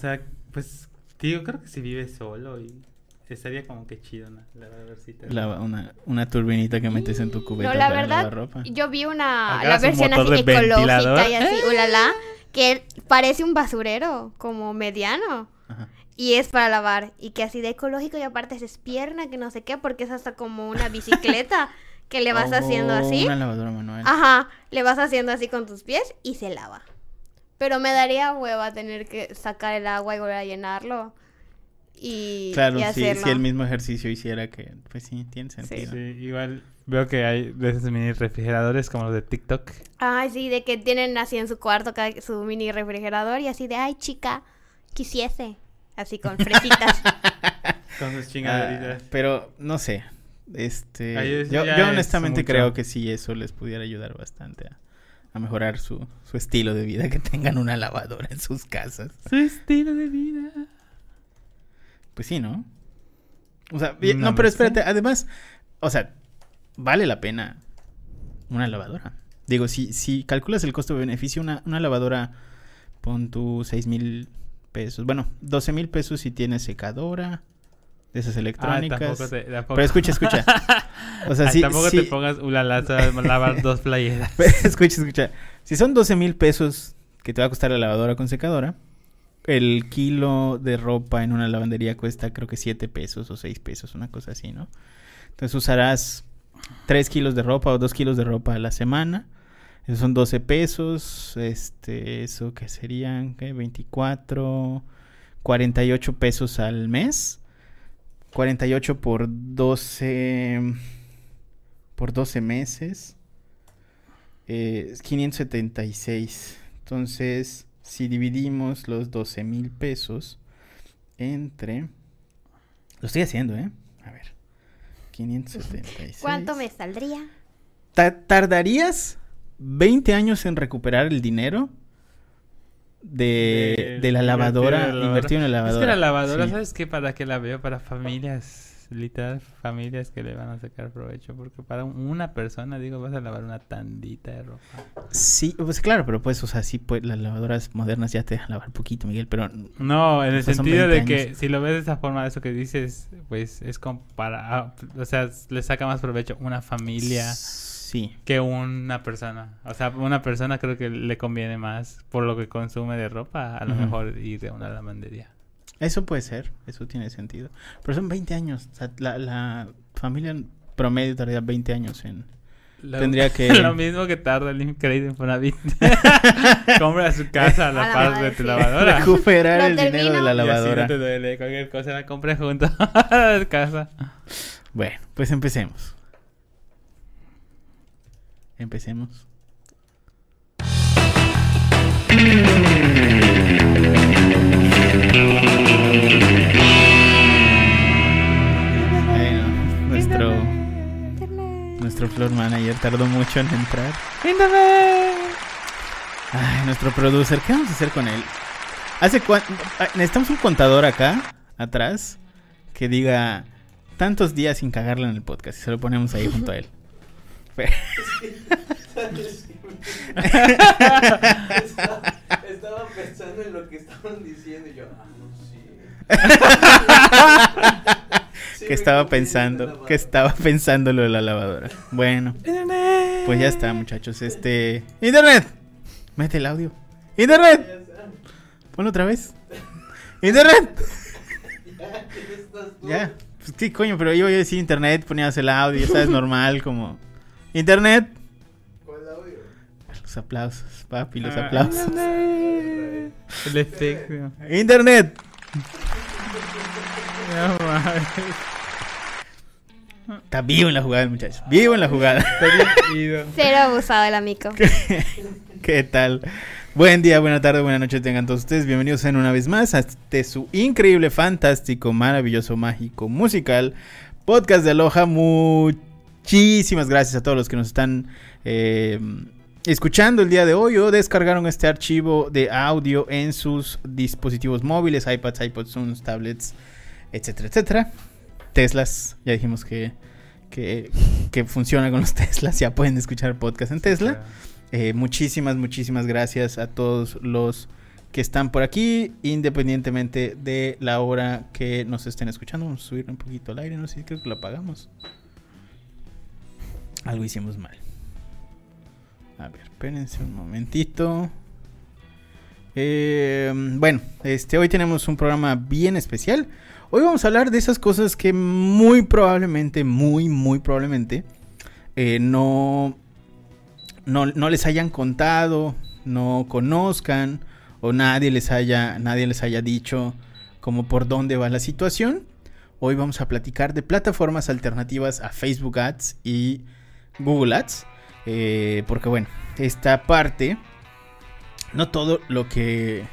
O sea, pues, tío, creo que si vive solo y estaría como que chido, ¿no? La. La- una, una turbinita que metes en tu cubeta No, la para lavar verdad, ropa. yo vi una la versión así ecológica y así, ulala, que parece un basurero, como mediano. Ajá. Y es para lavar. Y que así de ecológico y aparte es pierna, que no sé qué, porque es hasta como una bicicleta que le vas haciendo Oh, así. Una lavadora manual. Ajá, le vas haciendo así con tus pies y se lava. Pero me daría hueva tener que sacar el agua y volver a llenarlo. Y, claro, y si, el mismo ejercicio hiciera que, pues sí, tiene Sí. sentido. Sí, igual veo que hay de esos mini refrigeradores como los de TikTok. Ay, sí, de que tienen así en su cuarto cada- su mini refrigerador y así de, ay, chica, quisiese. Así con fresitas. Con sus Ah, chingaderitas. pero no sé. Este, Ay, yo, yo es honestamente creo que sí eso les pudiera ayudar bastante a, a mejorar su, su estilo de vida, que tengan una lavadora en sus casas. Su estilo de vida. Pues sí, ¿no? O sea, No no, pero espérate, además, o sea, vale la pena una lavadora. Digo, si, si calculas el costo-beneficio, una, una lavadora, pon tu seis mil pesos. Bueno, 12 mil pesos si tienes secadora, de esas Ah, electrónicas. tampoco te, tampoco- Pero escucha, escucha. O sea, Ay, sí, tampoco sí- te pongas ulala, sabes lavar dos playeras. escucha, escucha. Si son 12 mil pesos que te va a costar la lavadora con secadora, el kilo de ropa en una lavandería cuesta creo que 7 pesos o 6 pesos, una cosa así, ¿no? Entonces usarás 3 kilos de ropa o 2 kilos de ropa a la semana. Esos son 12 pesos. Este, eso que serían, ¿qué? 24, 48 pesos al mes. 48 por 12, por 12 meses. Eh, es 576. Entonces, si dividimos los 12 mil pesos entre... Lo estoy haciendo, ¿eh? A ver. 576. ¿Cuánto me saldría? Ta- ¿Tardarías 20 años en recuperar el dinero de, de la lavadora invertido en la lavadora? Es que la lavadora, Sí. ¿sabes qué? ¿Para qué la veo? Para familias, literal, familias que le van a sacar provecho. Porque para un- una persona, digo, vas a lavar una tandita de ropa. Sí, pues claro, pero pues, o sea, sí, pues las lavadoras modernas ya te dejan lavar poquito, Miguel, pero No, en el Pues sentido de 20 que años. si lo ves de esa forma, eso que dices, pues es como para, ah, o sea, le saca más provecho una familia Sí. que una persona. O sea, una persona creo que le conviene más por lo que consume de ropa, a lo mejor ir a una lavandería. Eso puede ser, eso tiene sentido. Pero son 20 años, o sea, la, la familia en promedio tardaría 20 años en... Lo- Tendría que- lo mismo que tarda el Increíble Infonavit. Compra su casa a la A la par de tu lavadora. Recuperar el dinero de la Y así lavadora. no te duele cualquier cosa, la compré junto a la casa. Bueno, pues empecemos. Empecemos. Bueno, nuestro, nuestro floor manager tardó mucho en entrar. Ay, nuestro producer, ¿qué vamos a hacer con él? ¿Hace ah, Necesitamos un contador acá, atrás, que diga tantos días sin cagarla en el podcast y se lo ponemos ahí junto a él. Estaba, estaba pensando en lo que estaban diciendo y yo, ah, no, sí. Sí, que estaba pensando, que estaba pensando lo de la lavadora. Bueno, pues ya está, muchachos. Este, internet, mete el audio. Internet, ponlo otra vez. Internet. Ya, ¿quién estás tú? Ya, pues sí, coño, pero yo iba a decir internet, ponías el audio, ya sabes, normal, como internet. ¿Cuál audio? Los aplausos, papi, los Ah, aplausos. El. Internet. No mames. Está vivo en la jugada, muchachos. Vivo en la jugada. Cero abusado el amigo. ¿Qué tal? Buen día, buena tarde, buena noche tengan todos ustedes. Bienvenidos en una vez más a este su increíble, fantástico, maravilloso, mágico, musical podcast de Aloha. Muchísimas gracias a todos los que nos están eh, escuchando el día de hoy o descargaron este archivo de audio en sus dispositivos móviles, iPads, iPods, Zooms, tablets, etcétera, etcétera. Teslas, ya dijimos que, que, que funciona con los Teslas, ya pueden escuchar podcast en Tesla. Eh, muchísimas, muchísimas gracias a todos los que están por aquí, independientemente de la hora que nos estén escuchando. Vamos a subir un poquito al aire, no sé si creo que lo apagamos. Algo hicimos mal. A ver, espérense un momentito. Eh, bueno, este, hoy tenemos un programa bien especial. Hoy vamos a hablar de esas cosas que muy probablemente, muy, muy probablemente, eh, no, no, no les hayan contado, no conozcan o nadie les haya, nadie les haya dicho como por dónde va la situación. Hoy vamos a platicar de plataformas alternativas a Facebook Ads y Google Ads. eh, porque bueno, esta parte, no todo lo que...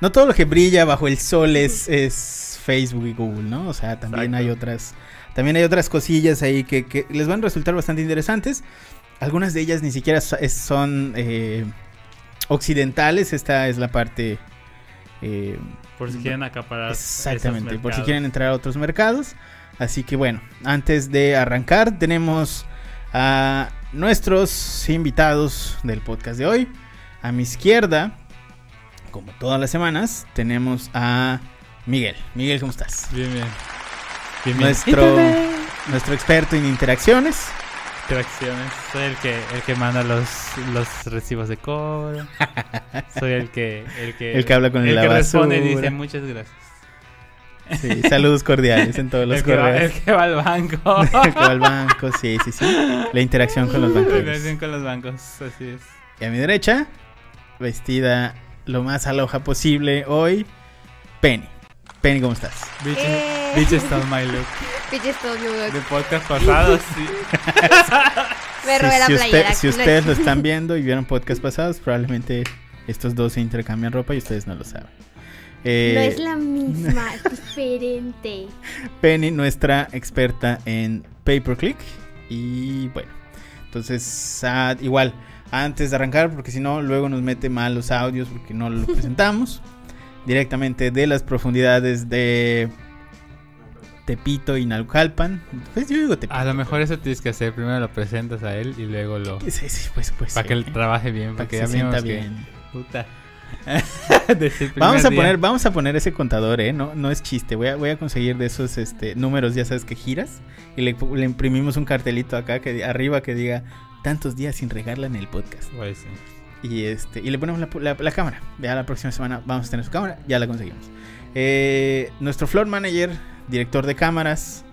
No todo lo que brilla bajo el sol es, es Facebook y Google, ¿no? O sea, también hay otras... También hay otras cosillas ahí que, que les van a resultar bastante interesantes. Algunas de ellas ni siquiera son eh, occidentales. Esta es la parte... eh, Por si quieren acaparar. Exactamente, por si quieren entrar a otros mercados. Así que bueno, antes de arrancar tenemos a nuestros invitados del podcast de hoy. A mi izquierda, como todas las semanas, tenemos a Miguel. Miguel, ¿cómo estás? Bien, bien. Bien, bien. Nuestro, nuestro experto en interacciones. Interacciones. Soy el que, el que manda los, los recibos de cobro. Soy el que, el que, El que habla con el la que responde y dice muchas gracias. Sí, saludos cordiales en todos los el, que va, el correos. que va al banco. El que va al banco, sí, sí, sí. La interacción con los banqueros. Relación con los bancos, así es. Y a mi derecha, vestida lo más aloja posible hoy, Penny. Penny, ¿cómo estás? Bitches, Eh. bitches stole my look. Bitches told me De look. podcast pasados, sí. Me Si- robé la si, playera. usted- si ustedes lo están viendo y vieron podcast pasados, probablemente estos dos se intercambian ropa y ustedes no lo saben. Eh, No es la misma, es diferente. Penny, nuestra experta en pay per click. Y bueno, entonces, ah, igual, antes de arrancar, porque si no, luego nos mete mal los audios porque no lo presentamos. directamente de las profundidades de Tepito y Naucalpan. Pues yo digo Tepito. A lo mejor eso tienes que hacer. Primero lo presentas a él y luego lo. Sí, sí, pues, pues. Para sí, que él ¿eh? trabaje bien. Para que ya se sienta vimos que. bien. Puta. Vamos a día. poner, vamos a poner ese contador, eh, no, no es chiste. Voy a, voy a conseguir de esos este, números, ya sabes que giras. Y le, le imprimimos un cartelito acá que arriba que diga tantos días sin regarla en el podcast. Sí. Y este, y le ponemos la, la- la cámara. Ya la próxima semana vamos a tener su cámara, ya la conseguimos. Eh, nuestro floor manager, director de cámaras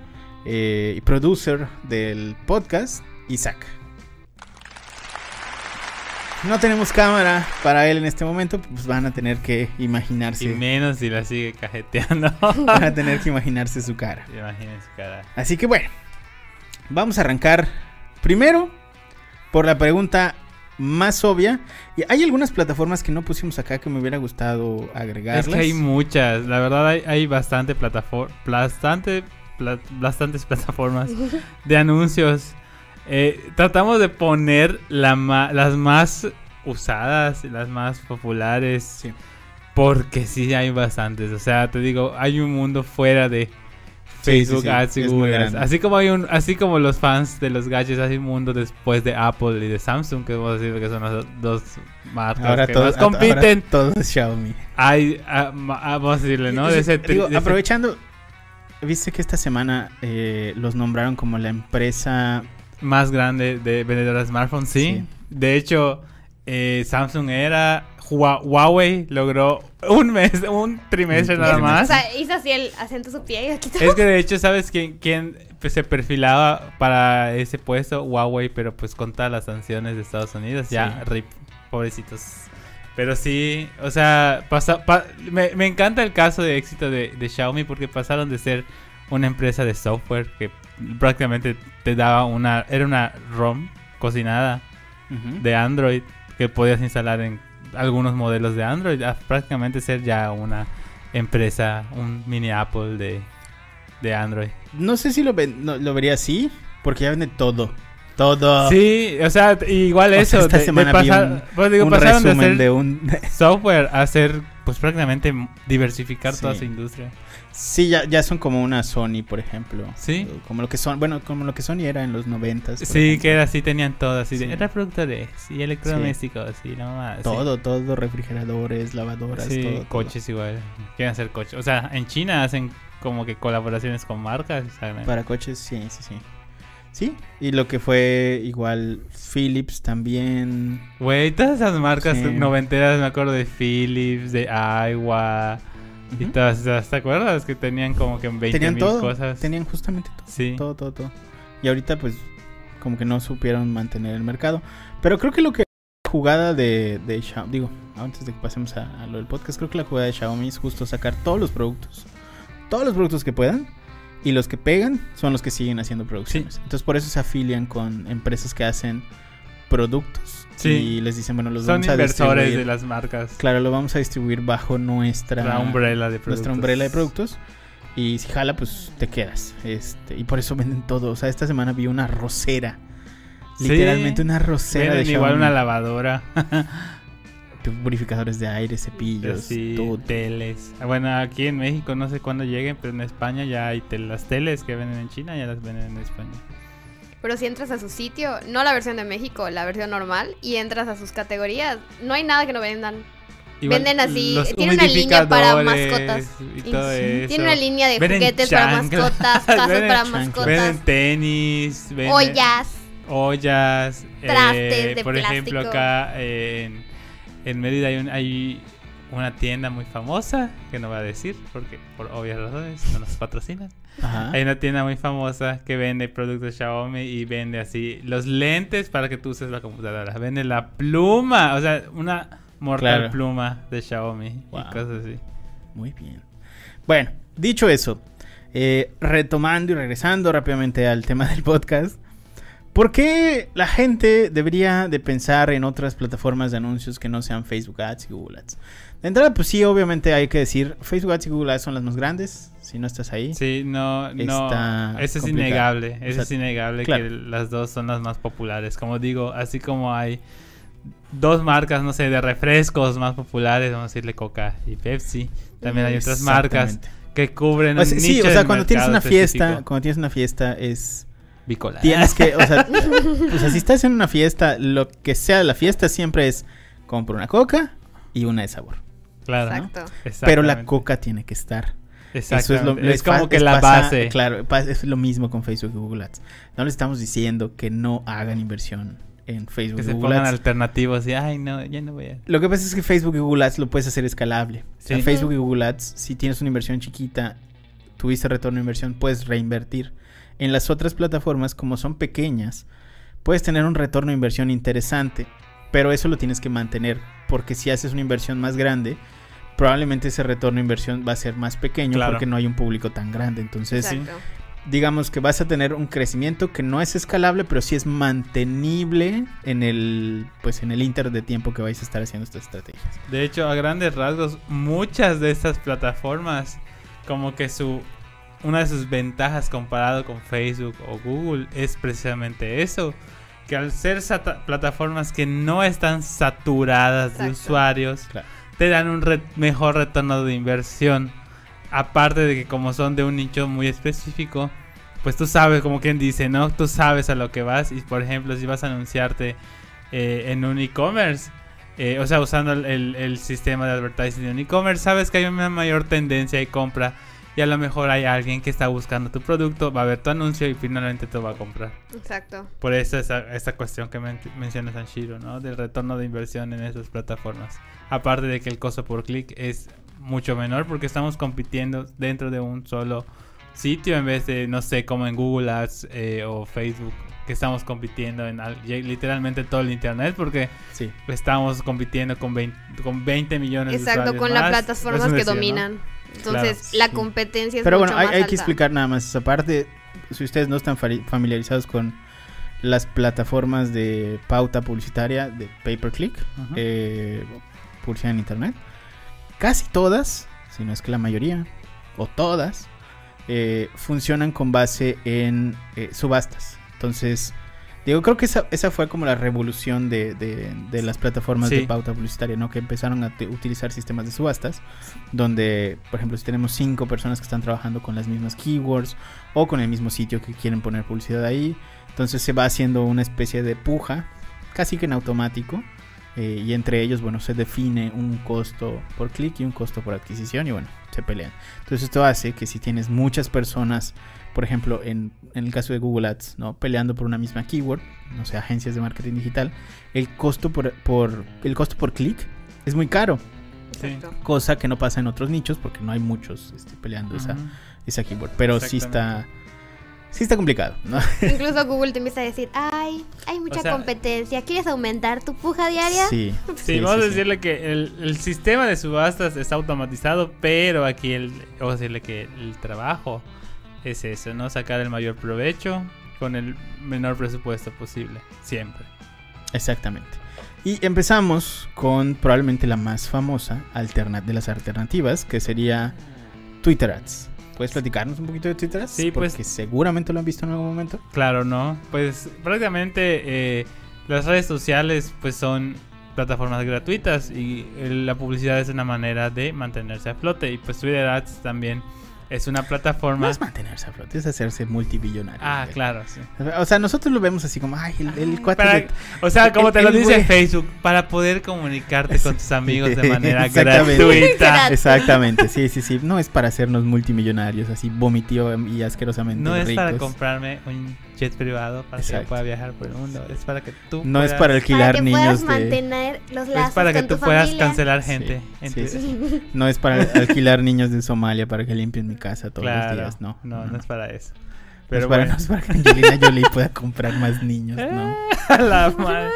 eh, y producer del podcast, Isaac. No tenemos cámara para él en este momento, pues van a tener que imaginarse. Y menos si la sigue cajeteando. Van a tener que imaginarse su cara. Imaginen su cara. Así que bueno, vamos a arrancar primero por la pregunta más obvia. Y hay algunas plataformas que no pusimos acá que me hubiera gustado agregarlas. Es que hay muchas. La verdad, hay, hay bastante plataforma. Bastante. pla- bastantes plataformas de anuncios. Eh, tratamos de poner la las más usadas, las más populares. Sí. Porque sí hay bastantes. O sea, te digo, hay un mundo fuera de Facebook sí, sí, Ads y Google Ads. Así como hay un, así como los fans de los gadgets, hay un mundo después de Apple y de Samsung, que vamos a decir que son las dos marcas Ahora que todos más compiten. Todo es Xiaomi. Hay, ah, ma- ah, vamos a decirle, ¿no? De ese digo, de aprovechando, viste que esta semana eh, los nombraron como la empresa. Más grande de vendedora de smartphones, sí. Sí. De hecho, eh, Samsung era. Hua- Huawei logró un mes, un trimestre Un nada trimestre. más. O sea, hizo así el acento su pie y aquí Es que de hecho, ¿sabes quién, quién pues, se perfilaba para ese puesto? Huawei, pero pues con todas las sanciones de Estados Unidos, ya, rip, pobrecitos. Pero sí, o sea, pasa, pa- me, me encanta el caso de éxito de, de Xiaomi porque pasaron de ser una empresa de software que prácticamente te daba una, era una ROM cocinada de Android que podías instalar en algunos modelos de Android a prácticamente ser ya una empresa, un mini Apple de, de Android. No sé si lo, ven- no, lo vería así, porque ya vende todo. Todo. Sí, o sea, igual O sea, eso. esta de- de semana vi pasar- un- pues digo, un pasaron de resumen de un... software a hacer, pues prácticamente diversificar toda su industria. Sí, ya, ya son como una Sony, por ejemplo. Sí. Como lo que son, bueno, como lo que Sony era en los noventas. Sí, ejemplo. que era así, tenían todo, así Sí. de reproductores y electrodomésticos y nomás. Todo, todo, refrigeradores, lavadoras, Sí, todo, todo. coches igual. Quieren hacer coches. O sea, en China hacen como que colaboraciones con marcas. ¿saben? Para coches, sí, sí, sí. Sí, y lo que fue igual Philips también. Güey, todas esas marcas Sí. noventeras, me acuerdo de Philips, de Aiwa y todas. ¿Te acuerdas? Que tenían como que 20 Tenían mil todo, cosas. tenían justamente todo, Sí. todo, todo, todo. Y ahorita pues como que no supieron mantener el mercado. Pero creo que lo que jugada de, de Xiaomi, digo, antes de que pasemos a, a lo del podcast, creo que la jugada de Xiaomi es justo sacar todos los productos. Todos los productos que puedan. Y los que pegan son los que siguen haciendo producciones. Entonces por eso se afilian con empresas que hacen productos. Sí. Y les dicen, bueno, los Son vamos a inversores de las marcas. Claro, lo vamos a distribuir bajo nuestra, La umbrella de productos. nuestra umbrella de productos. Y si jala, pues te quedas. Este, y por eso venden todo. O sea, esta semana vi una rosera. Sí. Literalmente una rosera Venden de igual una lavadora. Purificadores de aire, cepillos, Sí, todo. teles. Bueno, aquí en México no sé cuándo lleguen, pero en España ya hay las teles que venden en China, ya las venden en España. Pero si entras a su sitio, no la versión de México, la versión normal, y entras a sus categorías, no hay nada que no vendan. Igual Venden así, tiene una línea para mascotas. Y todo Sí, eso. Tiene una línea de Venden juguetes para mascotas, casas para mascotas, Venden tenis, venden ollas. ollas, Trastes eh, de por ejemplo acá en, en Mérida hay, un- hay una tienda muy famosa que no voy a decir porque por obvias razones no nos patrocinan. Ajá. Hay una tienda muy famosa que vende productos Xiaomi y vende así los lentes para que tú uses la computadora. Vende la pluma, o sea, una mortal Claro. pluma de Xiaomi Wow. y cosas así. Muy bien. Bueno, dicho eso, eh, retomando y regresando rápidamente al tema del podcast, ¿por qué la gente debería de pensar en otras plataformas de anuncios que no sean Facebook Ads y Google Ads? De entrada, pues sí, obviamente hay que decir, Facebook Ads y Google Ads son las más grandes, si no estás ahí. Sí, no, no, eso es innegable, eso sea, es innegable claro. que las dos son las más populares. Como digo, así como hay dos marcas, no sé, de refrescos más populares, vamos a decirle Coca y Pepsi, también hay otras marcas que cubren O sea, un sí, nicho o sea, cuando tienes una fiesta, específico. cuando tienes una fiesta es Bicola. tienes que, o sea, o sea, si estás en una fiesta, lo que sea de la fiesta siempre es compra una coca y una de sabor. Claro, ¿no? Exacto. Pero la coca tiene que estar. Eso es, lo, es como que la pasa- base. Claro, es lo mismo con Facebook y Google Ads. No le estamos diciendo que no hagan inversión en Facebook Que y se Google pongan Ads. alternativos y, ay, no, ya no voy a... Lo que pasa es que Facebook y Google Ads lo puedes hacer escalable. Sí. Facebook y Google Ads, si tienes una inversión chiquita, tuviste retorno de inversión, puedes reinvertir. En las otras plataformas, como son pequeñas, puedes tener un retorno de inversión interesante, pero eso lo tienes que mantener, porque si haces una inversión más grande, probablemente ese retorno de inversión va a ser más pequeño Claro. porque no hay un público tan grande. Entonces, Exacto. digamos que vas a tener un crecimiento que no es escalable, pero sí es mantenible en el pues en el inter de tiempo que vais a estar haciendo estas estrategias. De hecho, a grandes rasgos, muchas de estas plataformas, como que su una de sus ventajas comparado con Facebook o Google es precisamente eso, que al ser plataformas que no están saturadas de usuarios, Claro. Te dan un re- mejor retorno de inversión. Aparte de que como son de un nicho muy específico, pues tú sabes, como quien dice, ¿no? Tú sabes a lo que vas y por ejemplo, si vas a anunciarte eh, en un e-commerce, eh, o sea, usando el, el- el sistema de advertising de un e-commerce, sabes que hay una mayor tendencia de compra y a lo mejor hay alguien que está buscando tu producto, va a ver tu anuncio y finalmente te va a comprar. Exacto. Por eso esa, esa cuestión que men- menciona Sanshiro, ¿no? Del retorno de inversión en esas plataformas. Aparte de que el costo por clic es mucho menor porque estamos compitiendo dentro de un solo sitio en vez de, no sé, como en Google Ads eh, o Facebook, que estamos compitiendo en literalmente todo el Internet porque Sí. estamos compitiendo con 20, con 20 millones de Exacto, con las plataformas que decir, ¿no? dominan. Entonces, Claro, la sí. competencia es Pero mucho bueno, hay, más hay que explicar nada más esa parte. Si ustedes no están familiarizados con las plataformas de pauta publicitaria de pay per click, Ujú. eh, publicidad en internet, casi todas, si no es que la mayoría, o todas, eh, funcionan con base en eh, subastas. Entonces, Digo, creo que esa, esa fue como la revolución de, de- de las plataformas Sí. de pauta publicitaria, ¿no? Que empezaron a utilizar sistemas de subastas, donde, por ejemplo, si tenemos cinco personas que están trabajando con las mismas keywords o con el mismo sitio que quieren poner publicidad ahí, entonces se va haciendo una especie de puja, casi que en automático, eh, y entre ellos, bueno, se define un costo por clic y un costo por adquisición, y bueno, se pelean. Entonces esto hace que si tienes muchas personas por ejemplo, en, en el caso de Google Ads, ¿no? Peleando por una misma keyword, no sé, agencias de marketing digital, el costo por, por el costo por clic es muy caro, Sí. Cosa que no pasa en otros nichos porque no hay muchos este, peleando esa, esa keyword, pero sí está sí está complicado, ¿no? Incluso Google te empieza a decir, ay, hay mucha O sea- competencia, ¿quieres aumentar tu puja diaria? Sí. Sí, vamos a decirle que el, el sistema de subastas está automatizado, pero aquí el, vamos a decirle que el trabajo es eso, ¿no? Sacar el mayor provecho con el menor presupuesto posible, siempre. Exactamente. Y empezamos con probablemente la más famosa alterna de las alternativas, que sería Twitter Ads. ¿Puedes platicarnos un poquito de Twitter? Sí, pues- Porque seguramente lo han visto en algún momento. Claro, ¿no? Pues prácticamente eh, las redes sociales pues son plataformas gratuitas y eh, la publicidad es una manera de mantenerse a flote y pues Twitter Ads también es una No plataforma... es mantenerse a flote, es hacerse multibillonario. Ah, güey. claro, sí. O sea, nosotros lo vemos así como, ay, el, el cuate Para- de- o sea, como el- te lo dice güey. Facebook, para poder comunicarte con tus amigos de manera Exactamente. gratuita. Exactamente, sí, sí, sí. No es para hacernos multimillonarios, así vomitivo y asquerosamente No es para comprarme un jet privado para que Exacto. yo pueda viajar por el mundo. Es para que tú No es puedas- para alquilar para que puedas niños de... mantener los lazos Es para que con tú puedas familia. cancelar gente. sí, en tu- sí. No es para alquilar niños de Somalia para que limpien mi casa todos Claro, los días, no. no, no es para eso. No es Pero para, bueno. no es para que Angelina Jolie pueda comprar más niños, ¿no? A la madre.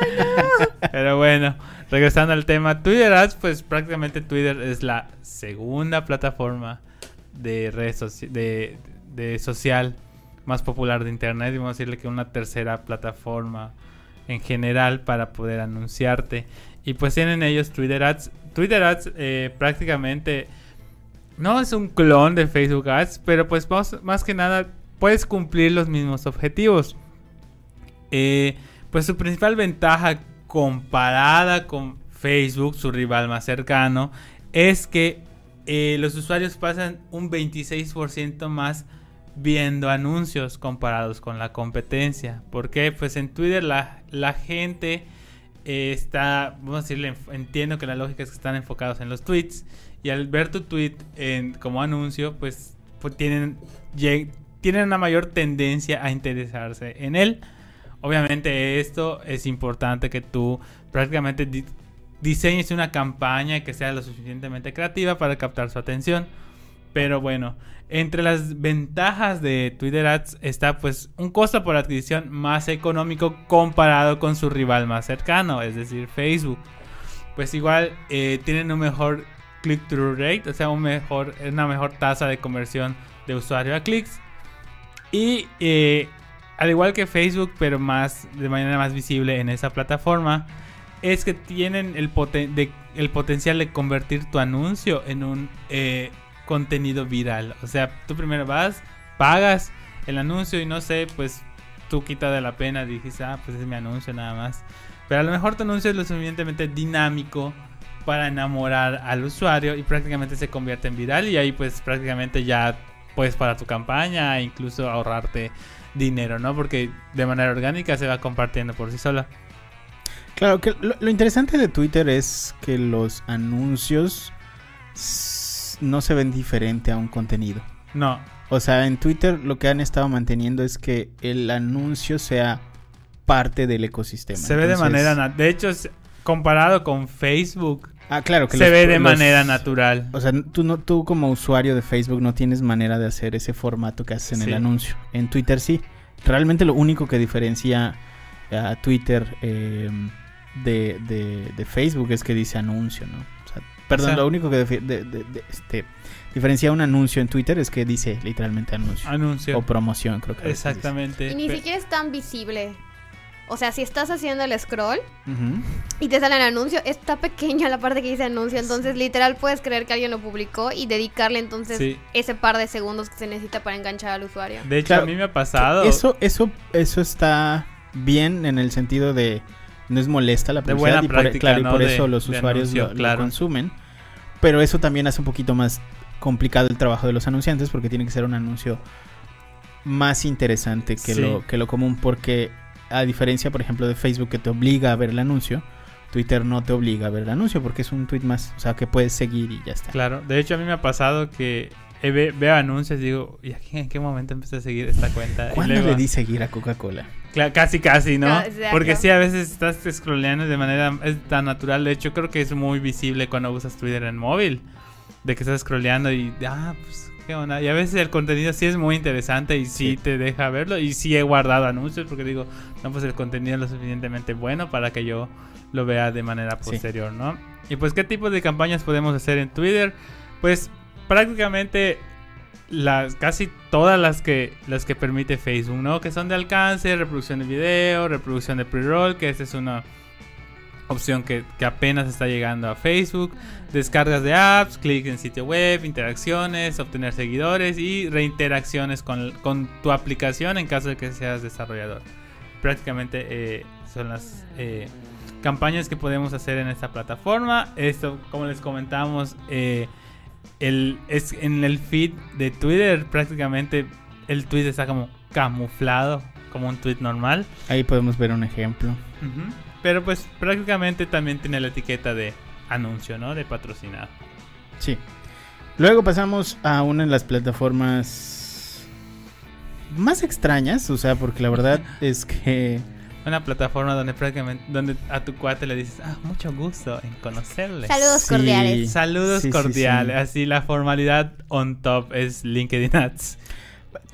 Pero bueno, regresando al tema, Twitter Ads, pues prácticamente Twitter es la segunda plataforma de red de, de social más popular de internet y vamos a decirle que una tercera plataforma en general para poder anunciarte. Y pues tienen ellos Twitter Ads. Twitter Ads eh, prácticamente no es un clon de Facebook Ads pero pues más, más que nada puedes cumplir los mismos objetivos. Eh, pues su principal ventaja comparada con Facebook, su rival más cercano, es que eh, los usuarios pasan un 26% más viendo anuncios comparados con la competencia. ¿Por qué? Pues en Twitter la, la gente eh, está, vamos a decirle, entiendo que la lógica es que están enfocados en los tweets y al ver tu tweet como anuncio, pues, pues tienen, tienen una mayor tendencia a interesarse en él. Obviamente esto es importante que tú prácticamente di- diseñes una campaña que sea lo suficientemente creativa para captar su atención. Pero bueno, entre las ventajas de Twitter Ads está pues un costo por adquisición más económico comparado con su rival más cercano, es decir, Facebook. Pues igual eh, tienen un mejor click-through rate, o sea, un mejor, una mejor tasa de conversión de usuario a clics. Y eh, al igual que Facebook, pero más de manera más visible en esa plataforma, es que tienen el, poten- el potencial de convertir tu anuncio en un eh, contenido viral. O sea, tú primero vas, pagas el anuncio y no sé, pues tú quita de la pena, dijiste, ah, pues es mi anuncio nada más. Pero a lo mejor tu anuncio es lo suficientemente dinámico para enamorar al usuario y prácticamente se convierte en viral y ahí pues prácticamente ya puedes para tu campaña e incluso ahorrarte dinero, ¿no? Porque de manera orgánica se va compartiendo por sí sola. Claro, que lo, lo interesante de Twitter es que los anuncios no se ven diferente a un contenido. No, O sea, en Twitter lo que han estado manteniendo es que el anuncio sea parte del ecosistema. se ve de manera... De hecho, comparado con Facebook, Ah, claro que se los- ve de los- manera natural. O sea, tú, no, tú como usuario de Facebook no tienes manera de hacer ese formato que haces en Sí. el anuncio. En Twitter sí. Realmente lo único que diferencia a Twitter eh, de, de- de Facebook es que dice anuncio, ¿no? Perdón, O sea- lo único que defi- de- de- de- este, diferencia un anuncio en Twitter es que dice literalmente anuncio. Anuncio. O promoción, creo que. Exactamente. Y ni siquiera es tan visible. O sea, si estás haciendo el scroll y te sale el anuncio, está pequeña la parte que dice anuncio. Entonces, literal, puedes creer que alguien lo publicó y dedicarle entonces Sí. ese par de segundos que se necesita para enganchar al usuario. De hecho, Claro, a mí me ha pasado... Eso, eso, eso está bien en el sentido de no es molesta la De publicidad buena y por, práctica, claro, y por de- eso los usuarios anuncio, lo, consumen. Pero eso también hace un poquito más complicado el trabajo de los anunciantes porque tiene que ser un anuncio más interesante que, Sí. lo, que lo común porque a diferencia, por ejemplo, de Facebook que te obliga a ver el anuncio, Twitter no te obliga a ver el anuncio porque es un tweet más, o sea, que puedes seguir y ya está. Claro, de hecho a mí me ha pasado que ve- veo anuncios y digo, ¿y aquí en qué momento empecé a seguir esta cuenta? ¿Cuándo le di seguir a Coca-Cola? Casi, casi, ¿no? Exacto. Porque sí, a veces estás scrolleando de manera es tan natural. De hecho, creo que es muy visible cuando usas Twitter en móvil. De que estás scrolleando y, ah, pues, qué onda. Y a veces el contenido sí es muy interesante y sí, Sí. te deja verlo. Y sí he guardado anuncios porque digo, no, pues el contenido es lo suficientemente bueno para que yo lo vea de manera Sí. posterior, ¿no? Y pues, ¿qué tipo de campañas podemos hacer en Twitter? Pues prácticamente las casi todas las que las que permite Facebook, ¿no? Que son de alcance, reproducción de video, reproducción de pre-roll, que esta es una opción que, que apenas está llegando a Facebook, descargas de apps, clic en sitio web, interacciones, obtener seguidores y reinteracciones con, con tu aplicación en caso de que seas desarrollador. Prácticamente eh, son las eh, campañas que podemos hacer en esta plataforma. Esto, como les comentamos, eh, el, es en el feed de Twitter prácticamente el tweet está como camuflado como un tweet normal. Ahí podemos ver un ejemplo. Pero pues prácticamente también tiene la etiqueta de anuncio, ¿no? De patrocinado. Sí. Luego pasamos a una de las plataformas más extrañas, o sea, porque la verdad es que Una plataforma donde prácticamente donde a tu cuate le dices, ah, mucho gusto en conocerle. Saludos Sí. cordiales. Saludos Sí, cordiales. sí. Así la formalidad on top es LinkedIn Ads.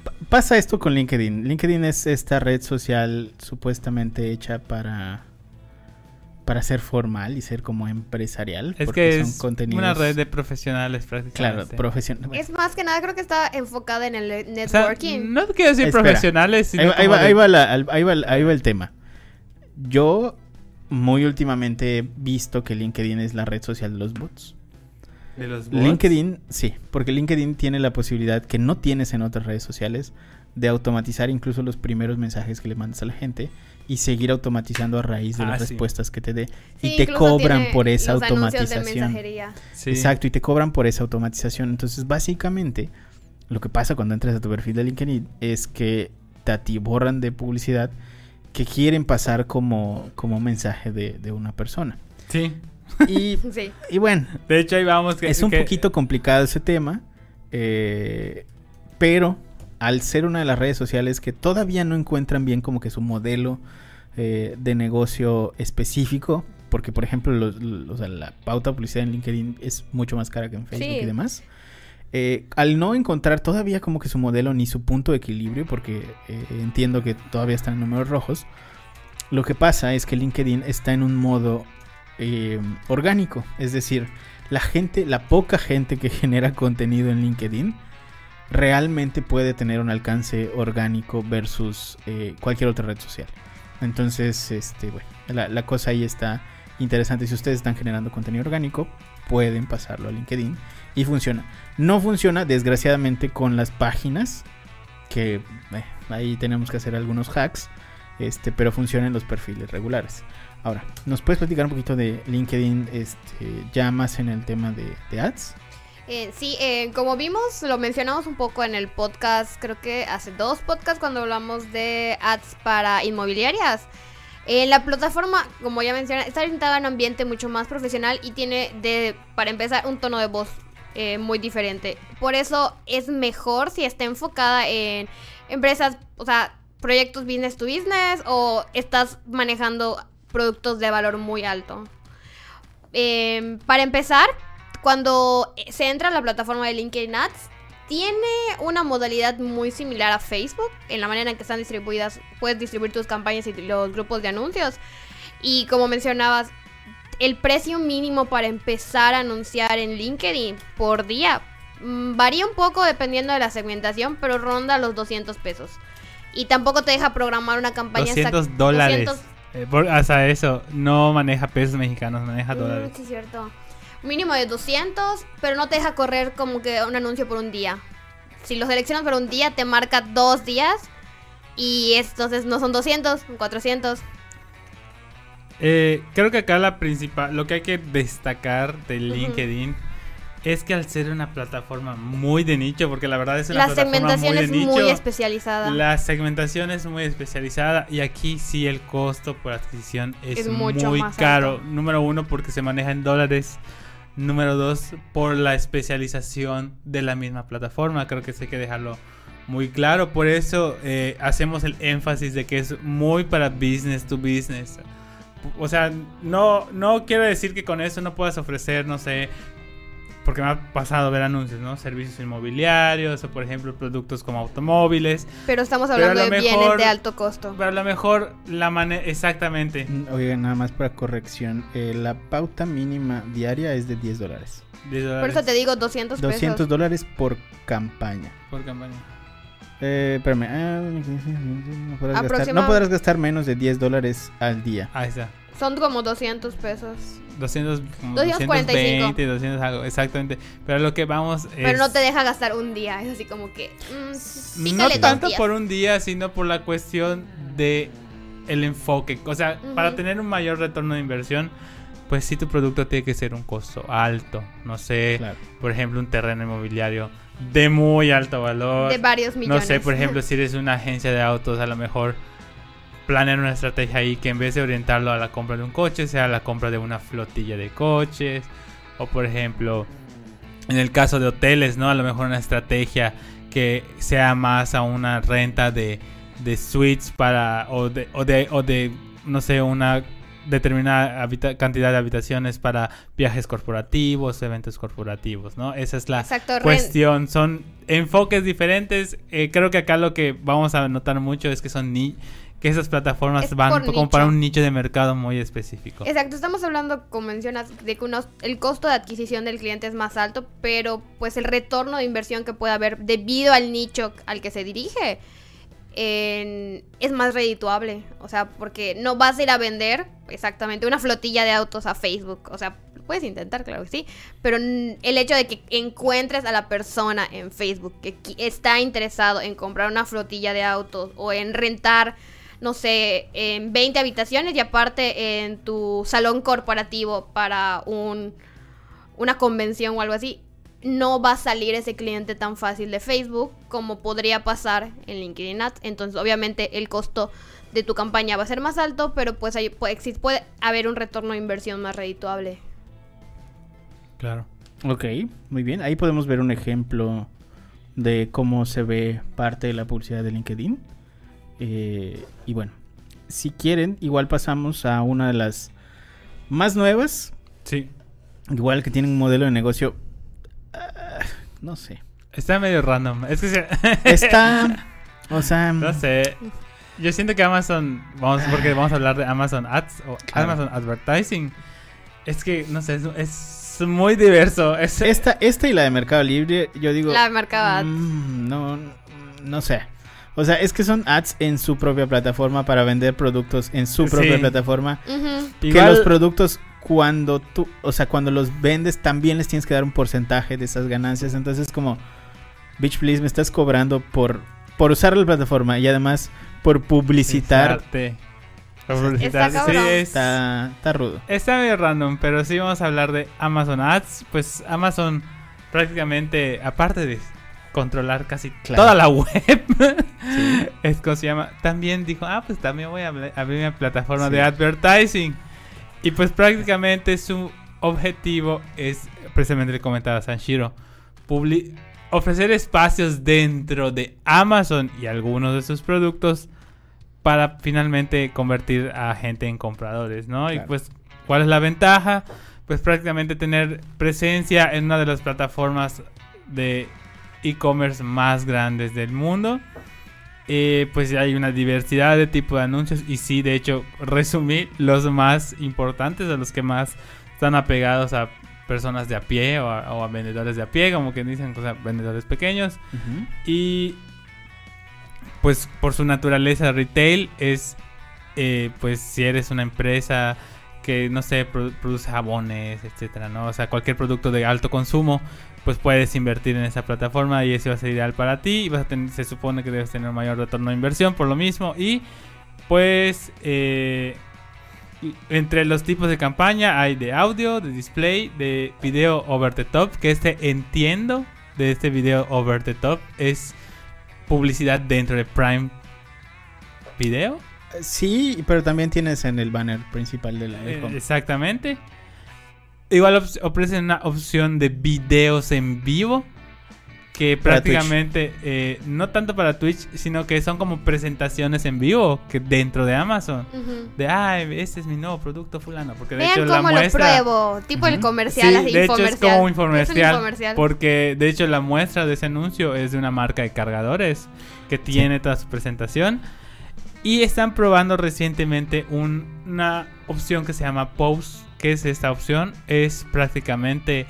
pa- pasa esto con LinkedIn. LinkedIn es esta red social supuestamente hecha para para ser formal y ser como empresarial, Es porque que son es contenidos una red de profesionales claro, prácticamente. profesional. Es más que nada, creo que está enfocada en el O sea, networking. no quiero decir Espera. profesionales, sino Ahí, va- ahí va, de- ahí va la- al- ahí va ahí va el tema. Yo muy últimamente he visto que LinkedIn es la red social de los bots. de los bots. LinkedIn, sí, porque LinkedIn tiene la posibilidad que no tienes en otras redes sociales de automatizar incluso los primeros mensajes que le mandas a la gente y seguir automatizando a raíz de Ah, las sí. respuestas que te dé. Sí, y te cobran por esa los de automatización. mensajería. Sí. Exacto, y te cobran por esa automatización. Entonces, básicamente, lo que pasa cuando entras a tu perfil de LinkedIn es que te atiborran de publicidad que quieren pasar como, como mensaje de, de una persona. Sí. Y, Sí. y bueno, De hecho, ahí vamos. Que, es un que- poquito complicado ese tema, eh, pero al ser una de las redes sociales que todavía no encuentran bien como que su modelo eh, de negocio específico, porque por ejemplo los- los- la pauta de publicidad en LinkedIn es mucho más cara que en Facebook Sí. y demás. Eh, al no encontrar todavía como que su modelo ni su punto de equilibrio, porque eh, entiendo que todavía están en números rojos, lo que pasa es que LinkedIn está en un modo eh, orgánico, es decir, la gente, la poca gente que genera contenido en LinkedIn realmente puede tener un alcance orgánico versus cualquier otra red social. Entonces, este, bueno, la, la cosa ahí está interesante. Si ustedes están generando contenido orgánico, pueden pasarlo a LinkedIn y funciona. No funciona, desgraciadamente, con las páginas, que eh, ahí tenemos que hacer algunos hacks, este, pero funciona en los perfiles regulares. Ahora, ¿nos puedes platicar un poquito de LinkedIn este, ya más en el tema de, ads? Eh, sí, eh, como vimos, lo mencionamos un poco en el podcast, creo que hace dos podcasts cuando hablamos de ads para inmobiliarias. Eh, la plataforma, como ya mencioné, está orientada a un ambiente mucho más profesional y tiene, de, para empezar, un tono de voz eh, muy diferente. Por eso es mejor si está enfocada en empresas, o sea, proyectos business to business o estás manejando productos de valor muy alto. Eh, para empezar, cuando se entra a la plataforma de LinkedIn Ads, tiene una modalidad muy similar a Facebook, en la manera en que están distribuidas, puedes distribuir tus campañas y los grupos de anuncios. Y como mencionabas, el precio mínimo para empezar a anunciar en LinkedIn por día mm, varía un poco dependiendo de la segmentación, pero ronda los 200 pesos. Y tampoco te deja programar una campaña exacta- 200 dólares. 200 Eh, por- hasta eso, no maneja pesos mexicanos, maneja Mm, dólares. sí, es cierto. Mínimo de 200, pero no te deja correr como que un anuncio por un día. Si lo seleccionas por un día, te marca dos días Y entonces no son 200, son 400. Eh, creo que acá la principal, lo que hay que destacar de. LinkedIn es que al ser una plataforma muy de nicho, porque la verdad es una La plataforma segmentación muy de es nicho, muy especializada. la segmentación es muy especializada y aquí sí el costo por adquisición es, Es mucho muy caro. alto. Número uno porque se maneja en dólares. Número dos por la especialización de la misma plataforma. Creo que eso hay que dejarlo muy claro. Por eso eh, hacemos el énfasis de que es muy para business to business. O sea, no, no quiero decir que con eso no puedas ofrecer, no sé, porque me ha pasado ver anuncios, ¿no? Servicios inmobiliarios o, por ejemplo, productos como automóviles. Pero estamos hablando de bienes de alto costo. Pero a lo mejor la manera... Exactamente. Mm, Oigan, nada más para corrección. eh, la pauta mínima diaria es de 10 dólares. 10 Por eso te digo 200 pesos. 200 dólares por campaña. por campaña. Eh, espérame. ah, no, podrás gastar, Aproximado- no podrás gastar menos de 10 dólares al día. Ahí está. Son como 200 pesos. 200, como 245. 220, 200 algo, exactamente. Pero lo que vamos es... Pero no te deja gastar un día. Es así como que. mm, No tanto días. por un día, sino por la cuestión de el enfoque. O sea, para tener un mayor retorno de inversión, pues sí tu producto tiene que ser un costo alto. No sé, Claro. por ejemplo, un terreno inmobiliario de muy alto valor. De varios No millones. sé, por ejemplo, si eres una agencia de autos, a lo mejor planear una estrategia ahí que en vez de orientarlo a la compra de un coche, sea la compra de una flotilla de coches. O por ejemplo, en el caso de hoteles, ¿no? A lo mejor una estrategia que sea más a una renta de, de suites para. O de, o de, o de, no sé, una determinada cantidad de habitaciones para viajes corporativos, eventos corporativos, ¿no? Esa es la Exacto, cuestión. Son enfoques diferentes. Eh, creo que acá lo que vamos a notar mucho es que son ni que esas plataformas Es van como para un nicho de mercado muy específico. Exacto, estamos hablando, como mencionas, de que unos- el costo de adquisición del cliente es más alto, pero pues el retorno de inversión que puede haber debido al nicho al que se dirige es más redituable. O sea, porque no vas a ir a vender exactamente una flotilla de autos a Facebook. O sea, puedes intentar, claro que sí, pero el hecho de que encuentres a la persona en Facebook que está interesado en comprar una flotilla de autos o en rentar no sé, en 20 habitaciones y aparte en tu salón corporativo para un, una convención o algo así, no va a salir ese cliente tan fácil de Facebook como podría pasar en LinkedIn Ads. Entonces, obviamente, el costo de tu campaña va a ser más alto, pero pues ahí puede, haber un retorno de inversión más redituable. Claro. Ok, muy bien. Ahí podemos ver un ejemplo de cómo se ve parte de la publicidad de LinkedIn. Eh, y bueno, si quieren, igual pasamos a una de las más nuevas. Sí. Igual que tiene un modelo de negocio. No sé. Está medio random. Es que se- Está. O sea. no sé. Yo siento que Amazon, vamos, porque vamos a hablar de Amazon Ads o Claro. Amazon Advertising. Es que, no sé, es, es muy diverso. Es, Esta, esta y la de Mercado Libre, yo digo. La de Mercado Ads. mm, no, no sé. O sea, es que son ads en su propia plataforma para vender productos en su propia Sí. plataforma. Que Igual- los productos, cuando tú, o sea, cuando los vendes, también les tienes que dar un porcentaje de esas ganancias. Entonces, como, bitch, please, me estás cobrando por, por usar la plataforma y además por publicitar. Está Sí, es- Está, está rudo. Está medio random, pero sí vamos a hablar de Amazon Ads. Pues Amazon prácticamente, aparte de controlar casi Claro. toda la web, Sí. es como se llama, también dijo, ah, pues también voy a abri- abrir una plataforma Sí. de advertising. Y pues prácticamente su objetivo es, precisamente le comentaba Sanshiro, ofrecer espacios dentro de Amazon y algunos de sus productos para finalmente convertir a gente en compradores, ¿no? Y pues, ¿cuál es la ventaja? Pues prácticamente tener presencia en una de las plataformas de e-commerce más grandes del mundo. Eh, pues hay una diversidad de tipo de anuncios y sí, de hecho, resumí los más importantes, a los que más están apegados a personas de a pie o a, o a vendedores de a pie, como que dicen, o sea, vendedores pequeños. Y pues por su naturaleza retail es, eh, pues si eres una empresa que, no sé, produ- produce jabones, etcétera, ¿no? O sea, cualquier producto de alto consumo, pues puedes invertir en esa plataforma y eso va a ser ideal para ti. Y vas a tener- se supone que debes tener mayor retorno de inversión por lo mismo. Y pues eh, entre los tipos de campaña hay de audio, de display, de video over the top. Que este entiendo de este video over the top es publicidad dentro de Prime Video. Sí, pero también tienes en el banner principal de la Eh, exactamente. Igual op- ofrecen una opción de videos en vivo. Que Para prácticamente, eh, no tanto para Twitch, sino que son como presentaciones en vivo que dentro de Amazon. De, ay, este es mi nuevo producto fulano. Porque de Vean hecho la cómo muestra... lo pruebo. Tipo el Ujú. comercial, Sí, así, de hecho es como un Es infomercial, infomercial. Porque de hecho la muestra de ese anuncio es de una marca de cargadores que tiene toda su presentación. Y están probando recientemente un- una opción que se llama Pause. ¿Qué es esta opción? Es prácticamente